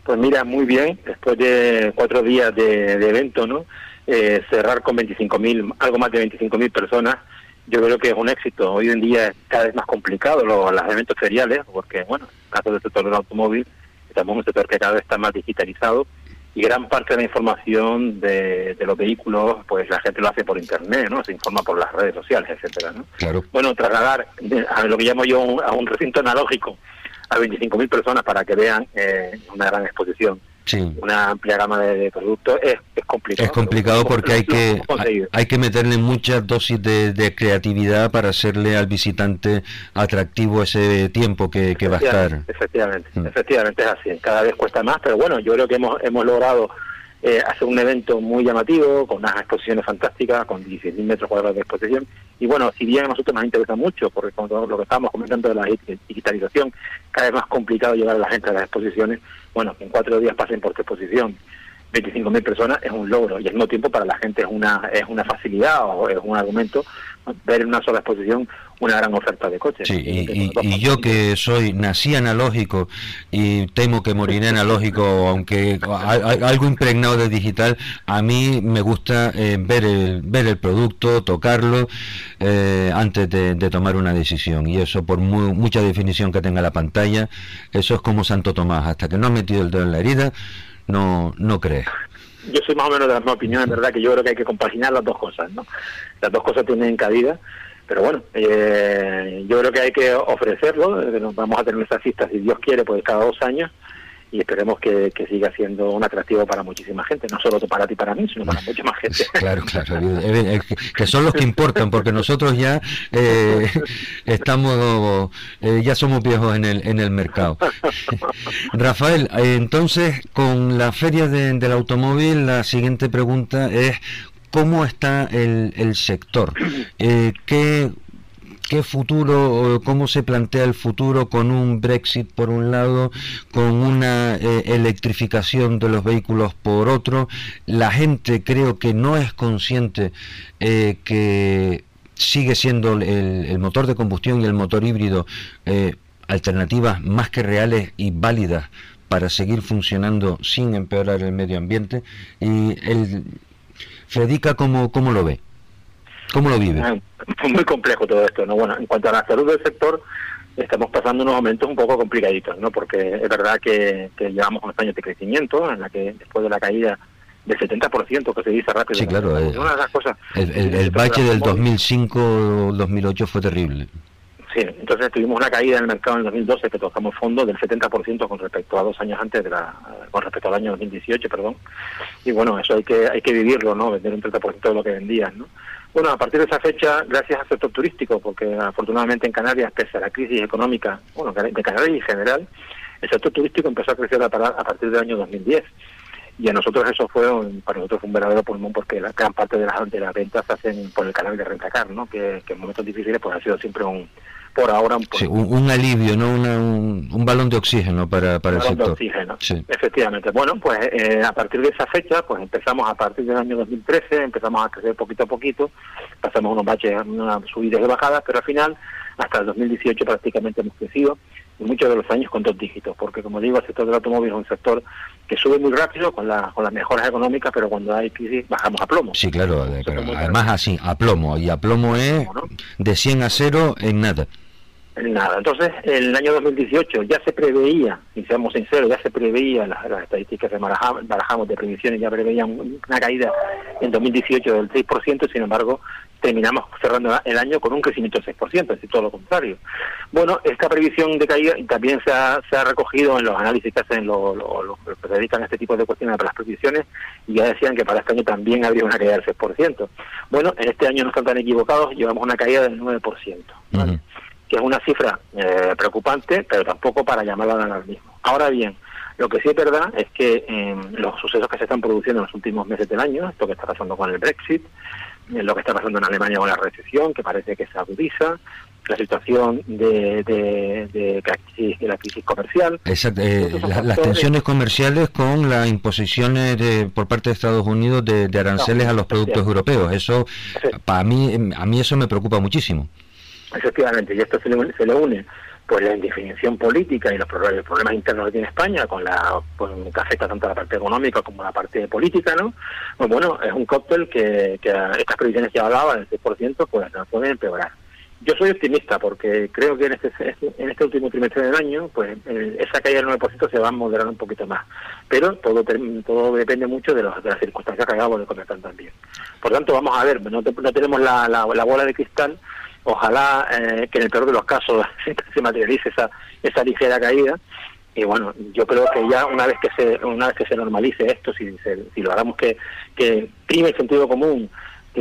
Pues mira, muy bien. Después de cuatro días de, de evento, ¿no? Eh, cerrar con 25.000, algo más de 25.000 personas, yo creo que es un éxito. Hoy en día es cada vez más complicado lo- los eventos feriales, porque, bueno, en caso del sector del automóvil, en un sector que cada vez está más digitalizado y gran parte de la información de, de los vehículos, pues la gente lo hace por internet, ¿no? Se informa por las redes sociales, etcétera, ¿no? Claro. bueno, trasladar a lo que llamo yo un- a un recinto analógico a 25.000 personas para que vean eh, una gran exposición, Sí. una amplia gama de, de productos, es, es complicado. Es complicado porque hay que hay que meterle muchas dosis de, de creatividad para hacerle al visitante atractivo ese tiempo que, que va a estar. Efectivamente, Mm. efectivamente es así. Cada vez cuesta más, pero bueno, yo creo que hemos, hemos logrado eh, hacer un evento muy llamativo, con unas exposiciones fantásticas, con 16.000 metros cuadrados de exposición. Y bueno, si bien a nosotros nos interesa mucho, porque con todo lo que estábamos comentando de la dig- digitalización, cada vez más complicado llevar a la gente a las exposiciones, bueno, que en cuatro días pasen por tu exposición 25.000 personas es un logro y al mismo tiempo para la gente es una es una facilidad o es un argumento. Ver en una sola exposición una gran oferta de coches. Sí, y, yo que soy nací analógico y temo que moriré analógico, aunque a- a- algo impregnado de digital, a mí me gusta eh, ver el ver el producto, tocarlo eh, antes de, de tomar una decisión. Y eso por mu- mucha definición que tenga la pantalla, eso es como Santo Tomás, hasta que no has metido el dedo en la herida, no no crees. Yo soy más o menos de la misma opinión, es verdad que yo creo que hay que compaginar las dos cosas, ¿no? Las dos cosas tienen cabida, pero bueno, eh, yo creo que hay que ofrecerlo, eh, vamos a tener nuestras citas, si Dios quiere, pues cada dos años, y esperemos que, que siga siendo un atractivo para muchísima gente, no solo para ti y para mí, sino para mucha más gente. [laughs] Claro, claro, eh, eh, que- que son los que importan, porque nosotros ya eh, estamos, eh, ya somos viejos en el, en el mercado. [laughs] Rafael, eh, entonces, con la feria de- del automóvil, la siguiente pregunta es, ¿cómo está el, el sector? [clears throat] Eh, ¿qué, ¿Qué futuro, cómo se plantea el futuro con un Brexit por un lado, con una eh, electrificación de los vehículos por otro? La gente creo que no es consciente eh, que sigue siendo el, el motor de combustión y el motor híbrido eh, alternativas más que reales y válidas para seguir funcionando sin empeorar el medio ambiente. Y el Fredica, ¿cómo, cómo lo ve? ¿Cómo lo vive? Ah, Muy complejo todo esto, ¿no? Bueno, en cuanto a la salud del sector, estamos pasando unos momentos un poco complicaditos, ¿no? Porque es verdad que, que llevamos unos años de crecimiento, en la que después de la caída del 70% que se dice rápido. Sí, claro, eh, Una de las cosas... El, el, el bache del 2005-2008 fue terrible. Sí, entonces tuvimos una caída en el mercado en el 2012 que tocamos fondo del 70% con respecto a dos años antes de la, con respecto al año 2018, perdón. Y bueno, eso hay que hay que vivirlo, ¿no? Vender un 30% de lo que vendían, ¿no? Bueno, a partir de esa fecha, gracias al sector turístico, porque afortunadamente en Canarias, pese a la crisis económica, bueno, de Canarias en general, el sector turístico empezó a crecer a, partir del año 2010 y a nosotros eso fue un- para nosotros fue un verdadero pulmón porque la gran parte de las de las ventas se hacen por el canal de Rentacar no que, que en momentos difíciles pues ha sido siempre un por ahora un, Sí, un, un alivio, ¿no? Una- un, un balón de oxígeno para, para el balón de oxígeno. Sí. Efectivamente. Bueno, pues eh, a partir de esa fecha, pues empezamos a partir del año 2013, empezamos a crecer poquito a poquito, pasamos unos baches, unas subidas y bajadas, pero al final, hasta el 2018 prácticamente hemos crecido, y muchos de los años con dos dígitos, porque como digo, el sector del automóvil es un sector que sube muy rápido con, la, con las mejoras económicas, pero cuando hay crisis bajamos a plomo. Sí, claro, pero además así, a plomo, y a plomo es de 100 a 0 en nada. Nada, entonces en el año 2018 ya se preveía, y seamos sinceros, ya se preveía, las, las estadísticas que barajamos, de previsiones ya preveían una caída en 2018 del 6%, sin embargo terminamos cerrando el año con un crecimiento del 6%, es decir, todo lo contrario. Bueno, esta previsión de caída también se ha, se ha recogido en los análisis que hacen los, los- los que se dedican a este tipo de cuestiones para las previsiones y ya decían que para este año también habría una caída del 6%. Bueno, en este año no están equivocados, llevamos una caída del 9%. Ujú. Que es una cifra eh, preocupante, pero tampoco para llamarla al alarmismo. Ahora bien, lo que sí es verdad es que eh, los sucesos que se están produciendo en los últimos meses del año, esto que está pasando con el Brexit, eh, lo que está pasando en Alemania con la recesión, que parece que se agudiza, la situación de, de, de la, crisis, de la crisis comercial, Exacto, eh, la- las tensiones comerciales con las imposiciones de, por parte de Estados Unidos de, de aranceles a los productos europeos. Eso, para mí, em, a mí eso me preocupa muchísimo. Efectivamente, y esto se le, se le une pues la indefinición política y los problemas, internos que tiene España, con la pues, que afecta tanto a la parte económica como a la parte política, ¿no? Pues bueno, es un cóctel que, que estas previsiones que hablaba, del 6%, pues las pueden empeorar. Yo soy optimista porque creo que en este, en este último trimestre del año, pues esa caída del 9% se va a moderar un poquito más. Pero todo todo depende mucho de, los- de las circunstancias que acabo de comentar también. Por tanto, vamos a ver, no, no tenemos la, la bola de cristal, ojalá eh, que en el peor de los casos [laughs] se materialice esa, esa ligera caída. Y bueno, yo creo que ya una vez que se una vez que se normalice esto, si, se- si logramos que, que prime el sentido común,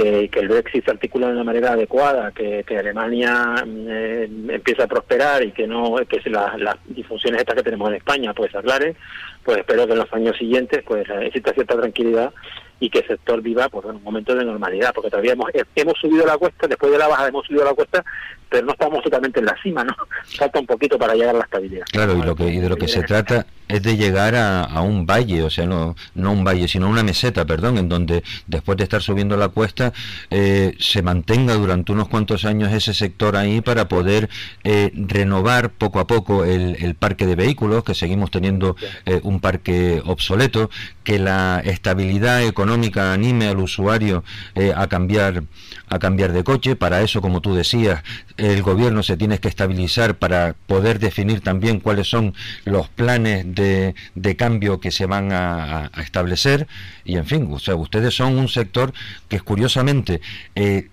que, el Brexit se articula de una manera adecuada, que, que Alemania mm, eh, empiece a prosperar y que no que se la- las disfunciones estas que tenemos en España pues aclaren, pues espero que en los años siguientes pues exista cierta tranquilidad y que el sector viva pues en un momento de normalidad, porque todavía hemos, eh, hemos subido la cuesta, después de la baja hemos subido la cuesta, pero no estamos totalmente en la cima, ¿no? [laughs] Falta un poquito para llegar a la estabilidad. Claro, y, lo que, y de lo que se trata es de llegar a, a un valle, o sea, no, no un valle, sino una meseta, perdón, en donde después de estar subiendo la cuesta eh, se mantenga durante unos cuantos años ese sector ahí para poder eh, renovar poco a poco el, el parque de vehículos, que seguimos teniendo eh, un parque obsoleto, que la estabilidad económica anime al usuario eh, a cambiar a cambiar de coche. Para eso, como tú decías, el gobierno se tiene que estabilizar para poder definir también cuáles son los planes de, cambio que se van a, a- establecer. Y en fin, o sea, ustedes son un sector que curiosamente eh,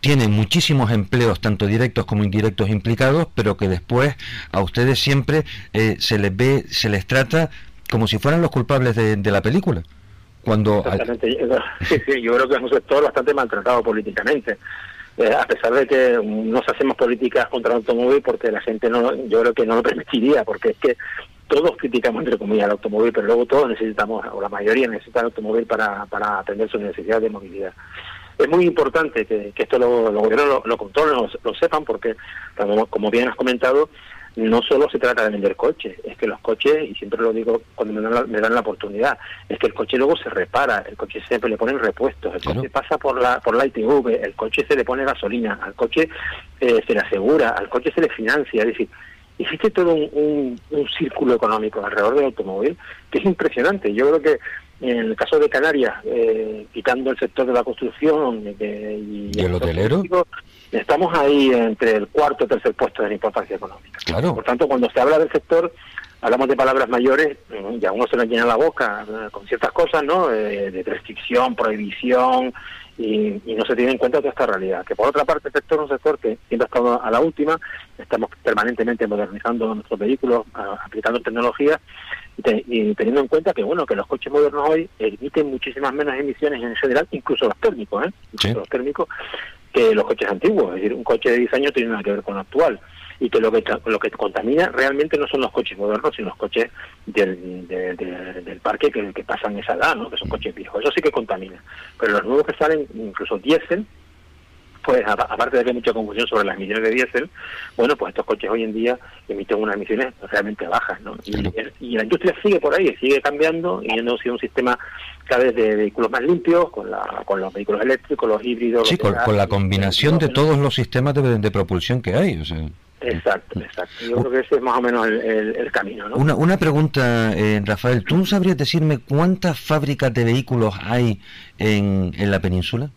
tiene muchísimos empleos, tanto directos como indirectos implicados, pero que después a ustedes siempre eh, se les ve, se les trata como si fueran los culpables de, de la película. Cuando [laughs] yo creo que es un sector bastante maltratado políticamente. Eh, a pesar de que no se hacemos políticas contra el automóvil porque la gente no, yo creo que no lo permitiría, porque es que todos criticamos entre comillas el automóvil, pero luego todos necesitamos, o la mayoría necesita el automóvil para, para atender sus necesidades de movilidad. Es muy importante que, que esto lo- los gobiernos lo, lo controlen, lo, lo sepan, porque como, como bien has comentado, no solo se trata de vender coches, es que los coches, y siempre lo digo cuando me dan la, me dan la oportunidad, es que el coche luego se repara, el coche siempre le ponen repuestos, el Claro. coche pasa por la por la ITV, el coche se le pone gasolina, al coche eh, se le asegura, al coche se le financia, es decir, existe todo un, un- un círculo económico alrededor del automóvil que es impresionante. Yo creo que en el caso de Canarias, eh, quitando el sector de la construcción eh, y, ¿Y el hotelero? Estamos ahí entre el cuarto y tercer puesto de la importancia económica. Claro. Por tanto, cuando se habla del sector, hablamos de palabras mayores mm, y a uno se le llena la boca eh, con ciertas cosas, ¿no? Eh, de restricción, prohibición, y, y no se tiene en cuenta toda esta realidad. Que por otra parte, el sector es un sector que siempre ha estado a la última, estamos permanentemente modernizando nuestros vehículos, a- aplicando tecnología y, te- y teniendo en cuenta que, bueno, que los coches modernos hoy emiten muchísimas menos emisiones en general, incluso los térmicos, ¿eh? Incluso Sí. los térmicos, que los coches antiguos. Es decir, un coche de 10 años tiene nada que ver con el actual. Y que lo que lo que contamina realmente no son los coches modernos, sino los coches del, de- de- del parque que, que pasan esa edad, ¿no? que son coches viejos. Eso sí que contamina. Pero los nuevos que salen, incluso diésel, pues a- aparte de que hay mucha confusión sobre las emisiones de diésel, bueno, pues estos coches hoy en día emiten unas emisiones realmente bajas, ¿no? Y, la industria sigue por ahí, sigue cambiando y yendo hacia un sistema cada vez de vehículos más limpios, con, la, con los vehículos eléctricos, los híbridos... sí, con, de gas, con la combinación de todos los sistemas de, de propulsión que hay. O sea. Exacto, exacto. Yo creo que ese es más o menos el, el- el camino, ¿no? Una, una pregunta, eh, Rafael, ¿tú sabrías decirme cuántas fábricas de vehículos hay en, en la península?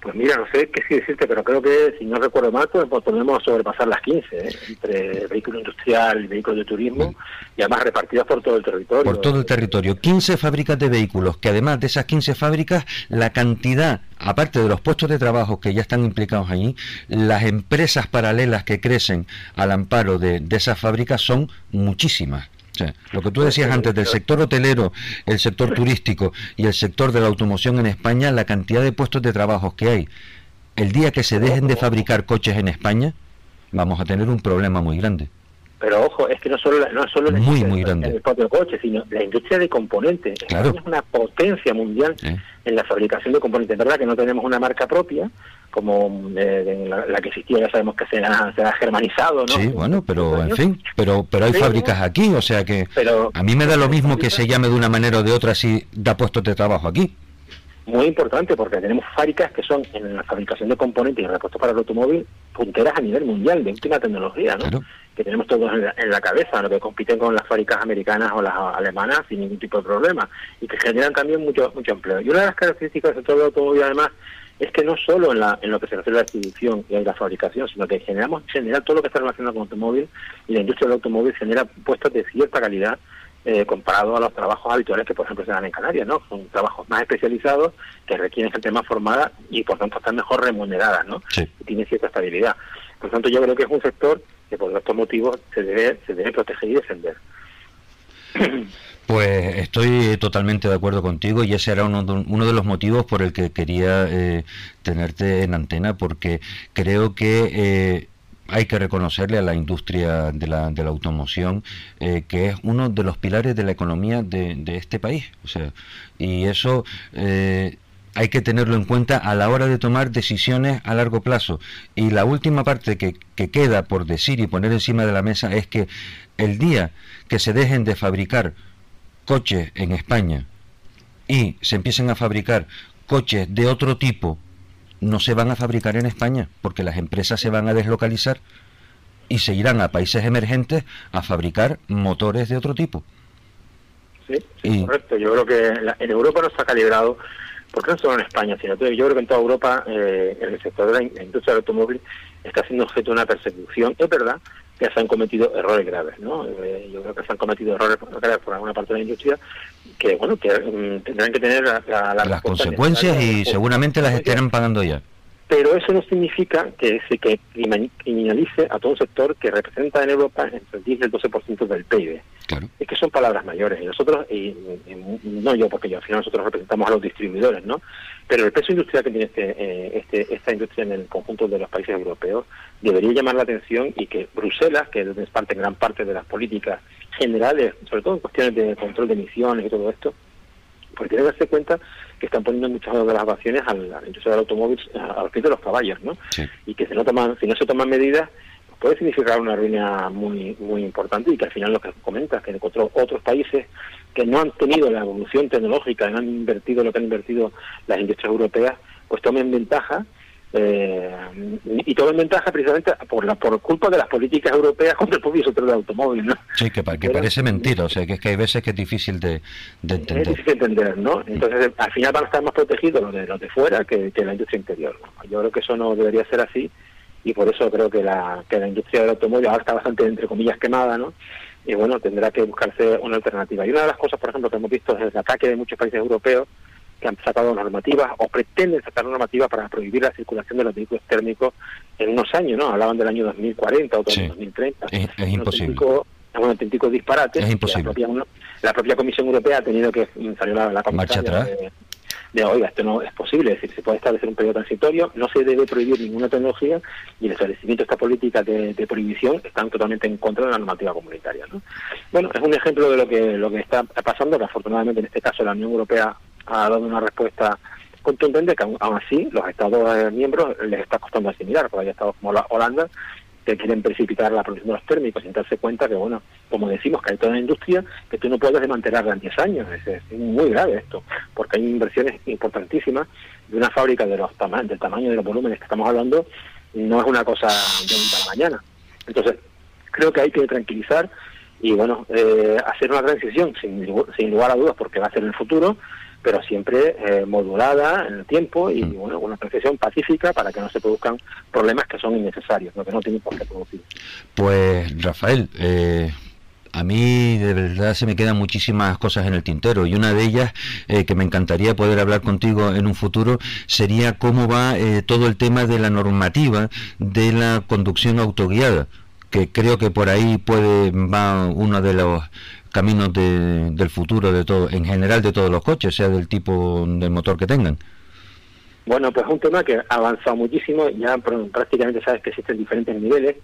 Pues mira, no sé qué sí decirte, pero creo que, si no recuerdo mal, pues pues podemos sobrepasar las 15, ¿eh? entre vehículo industrial y vehículos de turismo, y además repartidas por todo el territorio. Por todo el territorio. 15 fábricas de vehículos, que además de esas 15 fábricas, la cantidad, aparte de los puestos de trabajo que ya están implicados allí, las empresas paralelas que crecen al amparo de, de esas fábricas son muchísimas. Lo que tú decías antes del sector hotelero, el sector turístico y el sector de la automoción en España, la cantidad de puestos de trabajo que hay. El día que se dejen de fabricar coches en España, vamos a tener un problema muy grande. Pero ojo, es que no solo, la- no solo la Muy, industria muy grande. del propio coche, sino la industria de componentes. Claro. Es una potencia mundial ¿eh? en la fabricación de componentes. Es verdad que no tenemos una marca propia, como eh, la, la que existía, ya sabemos que se ha, se ha germanizado, ¿no? Sí, bueno, pero en fin, pero pero hay fábricas aquí, o sea que Pero a mí me da lo mismo que se llame de una manera o de otra si da puestos de trabajo aquí. Muy importante porque tenemos fábricas que son en la fabricación de componentes y repuestos para el automóvil punteras a nivel mundial de última tecnología, ¿no? Claro. Que tenemos todos en la, en la cabeza, lo que compiten con las fábricas americanas o las alemanas sin ningún tipo de problema y que generan también mucho mucho empleo. Y una de las características del sector del automóvil además es que no solo en, la, en lo que se refiere a la distribución y a la fabricación, sino que generamos en general todo lo que está relacionado con el automóvil y la industria del automóvil genera puestos de cierta calidad eh, comparado a los trabajos habituales que, por ejemplo, se dan en Canarias, ¿no? Son trabajos más especializados que requieren gente más formada y, por tanto, están mejor remuneradas, ¿no? Sí. Y tienen cierta estabilidad. Por tanto, yo creo que es un sector que, por estos motivos, se debe, se debe proteger y defender. [clears throat] Pues estoy totalmente de acuerdo contigo y ese era uno de, uno de los motivos por el que quería eh, tenerte en antena porque creo que eh, hay que reconocerle a la industria de la, de la automoción eh, que es uno de los pilares de la economía de, este país. O sea, y eso eh, hay que tenerlo en cuenta a la hora de tomar decisiones a largo plazo. Y la última parte que, que queda por decir y poner encima de la mesa es que el día que se dejen de fabricar coches en España y se empiecen a fabricar coches de otro tipo, no se van a fabricar en España porque las empresas se van a deslocalizar y se irán a países emergentes a fabricar motores de otro tipo. Sí, sí, Y- correcto. Yo creo que la- en Europa no está calibrado, porque no solo en España, sino yo creo que en toda Europa eh, el sector de la industria del automóvil está siendo objeto de una persecución. Es verdad que se han cometido errores graves, ¿no? Eh, yo creo que se han cometido errores graves por alguna parte de la industria que, bueno, que mm, tendrán que tener la, la- la Las consecuencias y seguramente las estarán pagando ya. pero eso no significa que se que crimin- criminalice a todo un sector que representa en Europa entre el 10 y el 12% del PIB. Claro. Es que son palabras mayores. Y nosotros, y, y no yo, porque yo, al final nosotros representamos a los distribuidores, ¿no? Pero el peso industrial que tiene este, eh, este, esta industria en el conjunto de los países europeos debería llamar la atención y que Bruselas, que es parte gran parte de las políticas generales, sobre todo en cuestiones de control de emisiones y todo esto, porque tiene que darse cuenta que están poniendo muchas de las ocasiones a la industria del automóvil a los pies de los caballos, ¿no? Sí. Y que si no toman, si no se toman medidas, puede significar una ruina muy muy importante y que al final lo que comentas, que encontró otros países que no han tenido la evolución tecnológica, no han invertido lo que han invertido las industrias europeas, pues tomen ventaja eh, y tomen ventaja precisamente por la por culpa de las políticas europeas contra el propio sector del automóvil, ¿no? Sí, que, pa- que Pero- parece mentira, o sea, que es que hay veces que es difícil de, de Es entender. difícil entender, ¿no? Entonces, al final van a estar más protegidos los de, los de fuera que, que la industria interior. ¿no? Yo creo que eso no debería ser así y por eso creo que la, que la industria del automóvil ahora está bastante, entre comillas, quemada, ¿no? Y bueno, tendrá que buscarse una alternativa. Y una de las cosas, por ejemplo, que hemos visto es el ataque de muchos países europeos que han sacado normativas o pretenden sacar normativas para prohibir la circulación de los vehículos térmicos en unos años, ¿no? Hablaban del año 2040, otros Sí. del 2030. Es, es imposible. auténtico- es un auténtico disparate. Es imposible. La propia, la propia Comisión Europea ha tenido que salió la, la Marcha atrás. de, de, oiga, esto no es posible, es decir, se puede establecer un periodo transitorio, no se debe prohibir ninguna tecnología y el establecimiento de esta política de, prohibición están totalmente en contra de la normativa comunitaria. ¿no? Bueno, es un ejemplo de lo que lo que está pasando, que afortunadamente en este caso la Unión Europea ha dado una respuesta contundente que aún así los Estados eh, miembros les está costando asimilar, porque hay estados como la Holanda que quieren precipitar la producción de los térmicos sin darse cuenta que, bueno, como decimos, que hay toda una industria que tú no puedes desmantelarla en 10 años. Es, muy grave esto, porque hay inversiones importantísimas de una fábrica de los tama del tamaño de los volúmenes que estamos hablando, no es una cosa de un para mañana. Entonces, creo que hay que tranquilizar y, bueno, eh, hacer una transición sin, sin lugar a dudas, porque va a ser en el futuro, pero siempre eh, modulada en el tiempo y bueno una transición pacífica para que no se produzcan problemas que son innecesarios, lo que no tienen por qué producir. Pues Rafael, eh, a mí de verdad se me quedan muchísimas cosas en el tintero y una de ellas eh, que me encantaría poder hablar contigo en un futuro sería cómo va eh, todo el tema de la normativa de la conducción autoguiada que creo que por ahí puede va uno de los caminos de- del futuro de todo en general de todos los coches sea del tipo del motor que tengan. Bueno, pues es un tema que ha avanzado muchísimo, ya pr- prácticamente sabes que existen diferentes niveles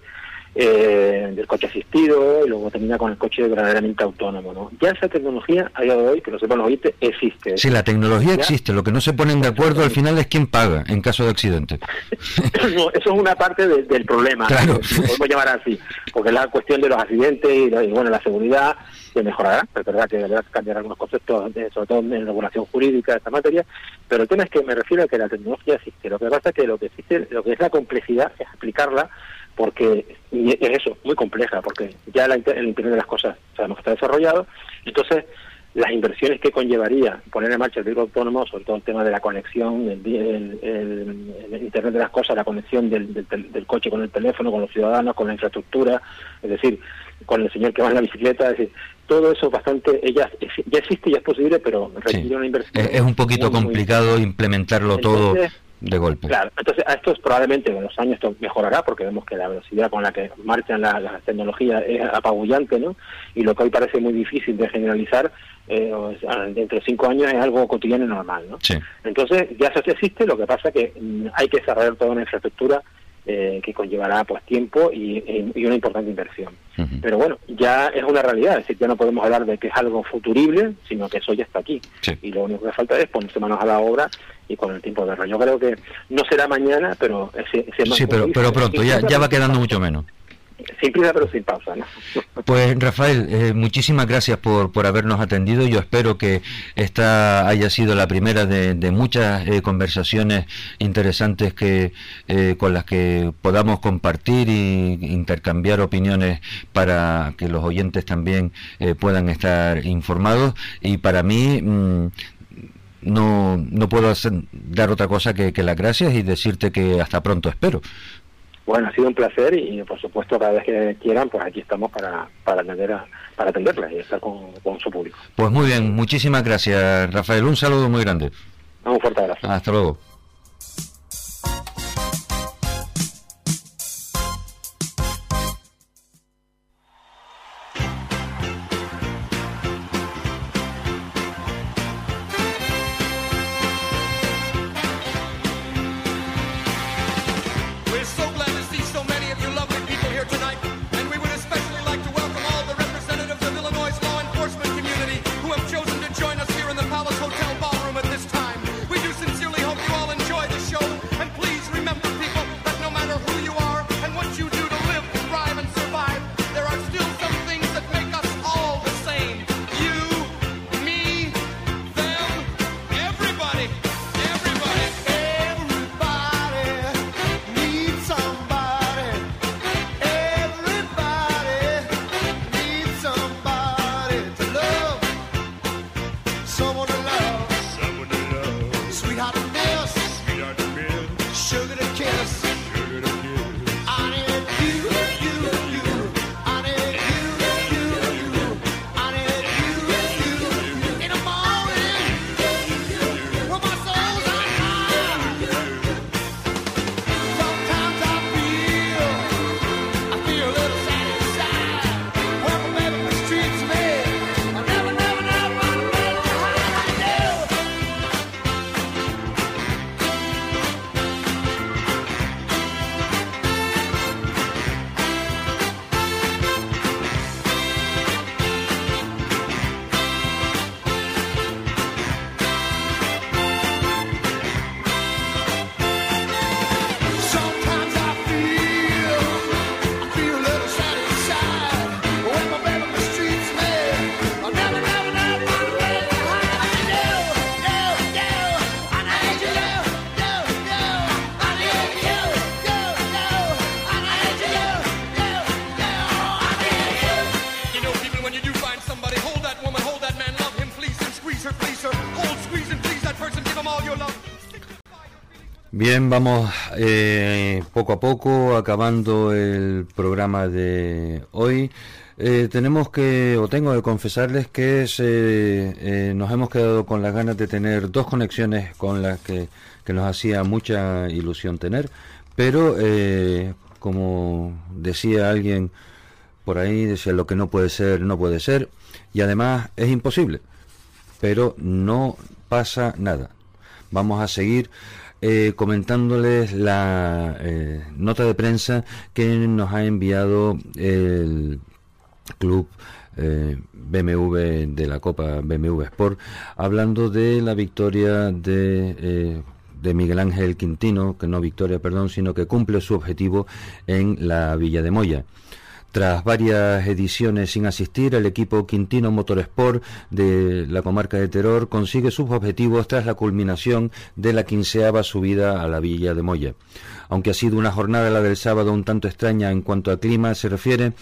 eh, del coche asistido y luego termina con el coche verdaderamente autónomo. ¿no? Ya esa tecnología, a día de hoy, que lo sepan los oyentes, existe. Sí, la tecnología Ya. existe, lo que no se ponen de acuerdo al final es quién paga en caso de accidente. [laughs] No, eso es una parte de- del problema, Claro. si lo podemos llamar así, porque la cuestión de los accidentes y, la- y, bueno, la seguridad se mejorará, es verdad que deberá cambiar algunos conceptos, sobre todo en regulación jurídica de esta materia, pero el tema es que me refiero a que la tecnología existe, lo que pasa es que lo que existe, lo que es la complejidad es aplicarla, porque y es eso, muy compleja, porque ya la, el Internet de las cosas sabemos que está desarrollado, entonces las inversiones que conllevaría poner en marcha el vehículo autónomo, sobre todo el tema de la conexión, el, el- el- el Internet de las cosas, la conexión del, del del coche con el teléfono, con los ciudadanos, con la infraestructura, es decir, con el señor que va en la bicicleta, es decir, todo eso bastante, ella ya existe y es posible, pero requiere Sí. una inversión. Es, es un poquito muy, muy- complicado implementarlo todo de golpe. Claro, entonces a esto es probablemente con los años esto mejorará porque vemos que la velocidad con la que marchan la- las tecnologías es apabullante, ¿no? Y lo que hoy parece muy difícil de generalizar, eh, o sea, dentro de cinco años es algo cotidiano y normal, ¿no? Sí. Entonces ya eso existe, lo que pasa que mm, hay que desarrollar toda una infraestructura eh, que conllevará pues tiempo y, y una importante inversión. Pero bueno, ya es una realidad, es decir, ya no podemos hablar de que es algo futurible, sino que eso ya está aquí. Sí. Y lo único que falta es ponerse manos a la obra y con el tiempo verlo. Yo creo que no será mañana, pero ese, ese Sí, pero, pero pronto, ya, ya va quedando mucho menos. Sin prisa, pero sin pausa, ¿no? [laughs] Pues Rafael, eh, muchísimas gracias por, por habernos atendido. Yo espero que esta haya sido la primera de, de muchas eh, conversaciones interesantes que eh, con las que podamos compartir y intercambiar opiniones para que los oyentes también eh, puedan estar informados. Y para mí mm, no, no puedo hacer, dar otra cosa que, que las gracias y decirte que hasta pronto espero. Bueno, ha sido un placer y por supuesto cada vez que quieran, pues aquí estamos para, para atender a, para atenderlas y estar con, con su público. Pues muy bien, muchísimas gracias Rafael. Un saludo muy grande. Un fuerte abrazo. Hasta luego. Bien, vamos eh, poco a poco acabando el programa de hoy. Eh, tenemos que, o tengo que confesarles que se, eh, nos hemos quedado con las ganas de tener dos conexiones con las que, que nos hacía mucha ilusión tener, pero como decía alguien por ahí, decía lo que no puede ser, no puede ser, y además es imposible, pero no pasa nada. Vamos a seguir eh, comentándoles la eh, nota de prensa que nos ha enviado el club eh, BMW de la Copa BMW Sport, hablando de la victoria de, eh, de Miguel Ángel Quintino, que no victoria, perdón, sino que cumple su objetivo en la Villa de Moya. Tras varias ediciones sin asistir, el equipo Quintino Motorsport de la comarca de Terror consigue sus objetivos tras la culminación de la quinceava subida a la Villa de Moya. Aunque ha sido una jornada la del sábado un tanto extraña en cuanto a clima se refiere,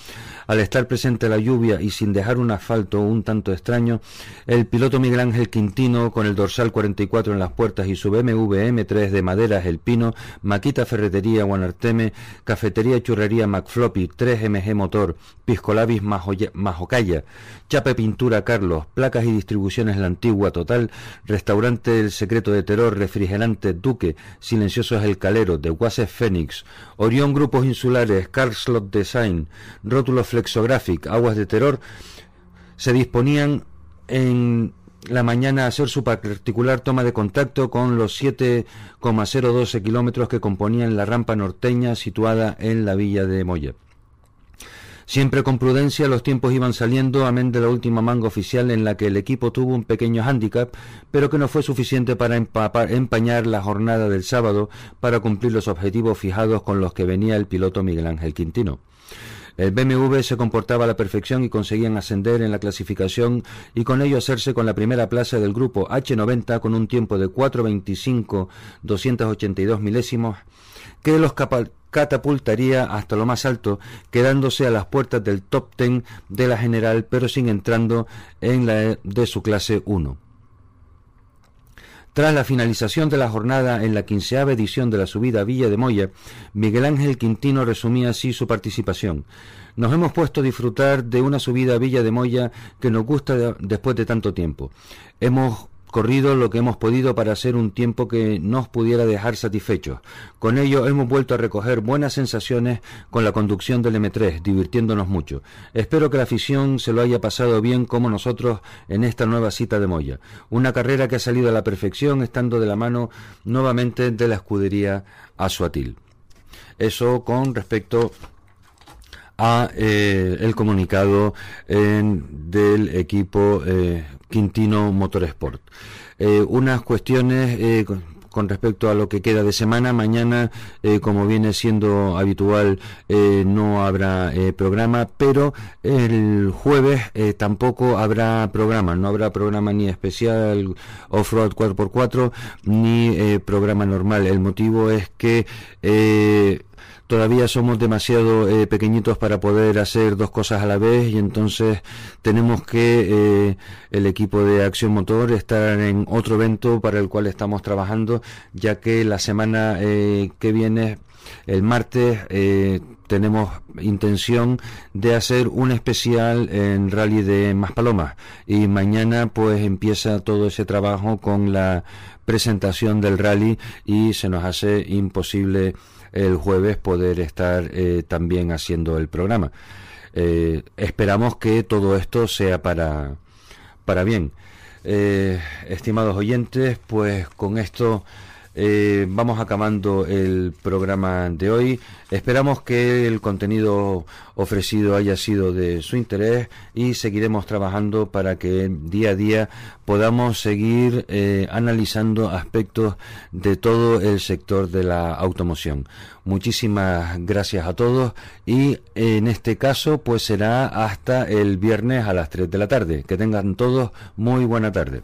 al estar presente la lluvia y sin dejar un asfalto un tanto extraño, el piloto Miguel Ángel Quintino, con el dorsal 44 en las puertas y su BMW M3 de maderas El Pino, Maquita Ferretería Guanarteme, Cafetería Churrería McFloppy, 3MG Motor, Piscolabis Majocaya, Chape Pintura Carlos, Placas y Distribuciones La Antigua Total, Restaurante El Secreto de Terror, Refrigerante Duque, Silenciosos El Calero, de Wasef Fénix, Orión Grupos Insulares, Carslot Design, Rótulo Flexographic, Aguas de Terror, se disponían en la mañana a hacer su particular toma de contacto con los 7,012 kilómetros que componían la rampa norteña situada en la villa de Moya. Siempre con prudencia los tiempos iban saliendo, amén de la última manga oficial en la que el equipo tuvo un pequeño hándicap, pero que no fue suficiente para empañar la jornada del sábado para cumplir los objetivos fijados con los que venía el piloto Miguel Ángel Quintino. El BMW se comportaba a la perfección y conseguían ascender en la clasificación y con ello hacerse con la primera plaza del grupo H90 con un tiempo de 4.25 282 milésimos que los catapultaría hasta lo más alto, quedándose a las puertas del top 10 de la general, pero sin entrando en la de su clase 1. Tras la finalización de la jornada en la quinceava edición de la subida a Villa de Moya, Miguel Ángel Quintino resumía así su participación. Nos hemos puesto a disfrutar de una subida a Villa de Moya que nos gusta de- después de tanto tiempo. Hemos corrido lo que hemos podido para hacer un tiempo que nos pudiera dejar satisfechos. Con ello hemos vuelto a recoger buenas sensaciones con la conducción del M3, divirtiéndonos mucho. Espero que la afición se lo haya pasado bien como nosotros en esta nueva cita de Moya. Una carrera que ha salido a la perfección estando de la mano nuevamente de la escudería Asuatil. Eso con respecto a eh, el comunicado en- del equipo eh, Quintino Motorsport. Eh, unas cuestiones eh, con- respecto a lo que queda de semana. Mañana, eh, como viene siendo habitual, no habrá programa, pero el jueves tampoco habrá programa. No habrá programa ni especial Off-Road 4x4 ni programa normal. El motivo es que todavía somos demasiado eh, pequeñitos para poder hacer dos cosas a la vez y entonces tenemos que eh, el equipo de Acción Motor estar en otro evento para el cual estamos trabajando ya que la semana eh, que viene el martes eh, tenemos intención de hacer un especial en Rally de Maspalomas y mañana pues empieza todo ese trabajo con la presentación del rally y se nos hace imposible el jueves poder estar eh, también haciendo el programa. Eh, esperamos que todo esto sea para, para bien. Eh, estimados oyentes, pues con esto eh, vamos acabando el programa de hoy. Esperamos que el contenido ofrecido haya sido de su interés y seguiremos trabajando para que día a día podamos seguir eh, analizando aspectos de todo el sector de la automoción. Muchísimas gracias a todos y en este caso pues será hasta el viernes a las 3 de la tarde. Que tengan todos muy buena tarde.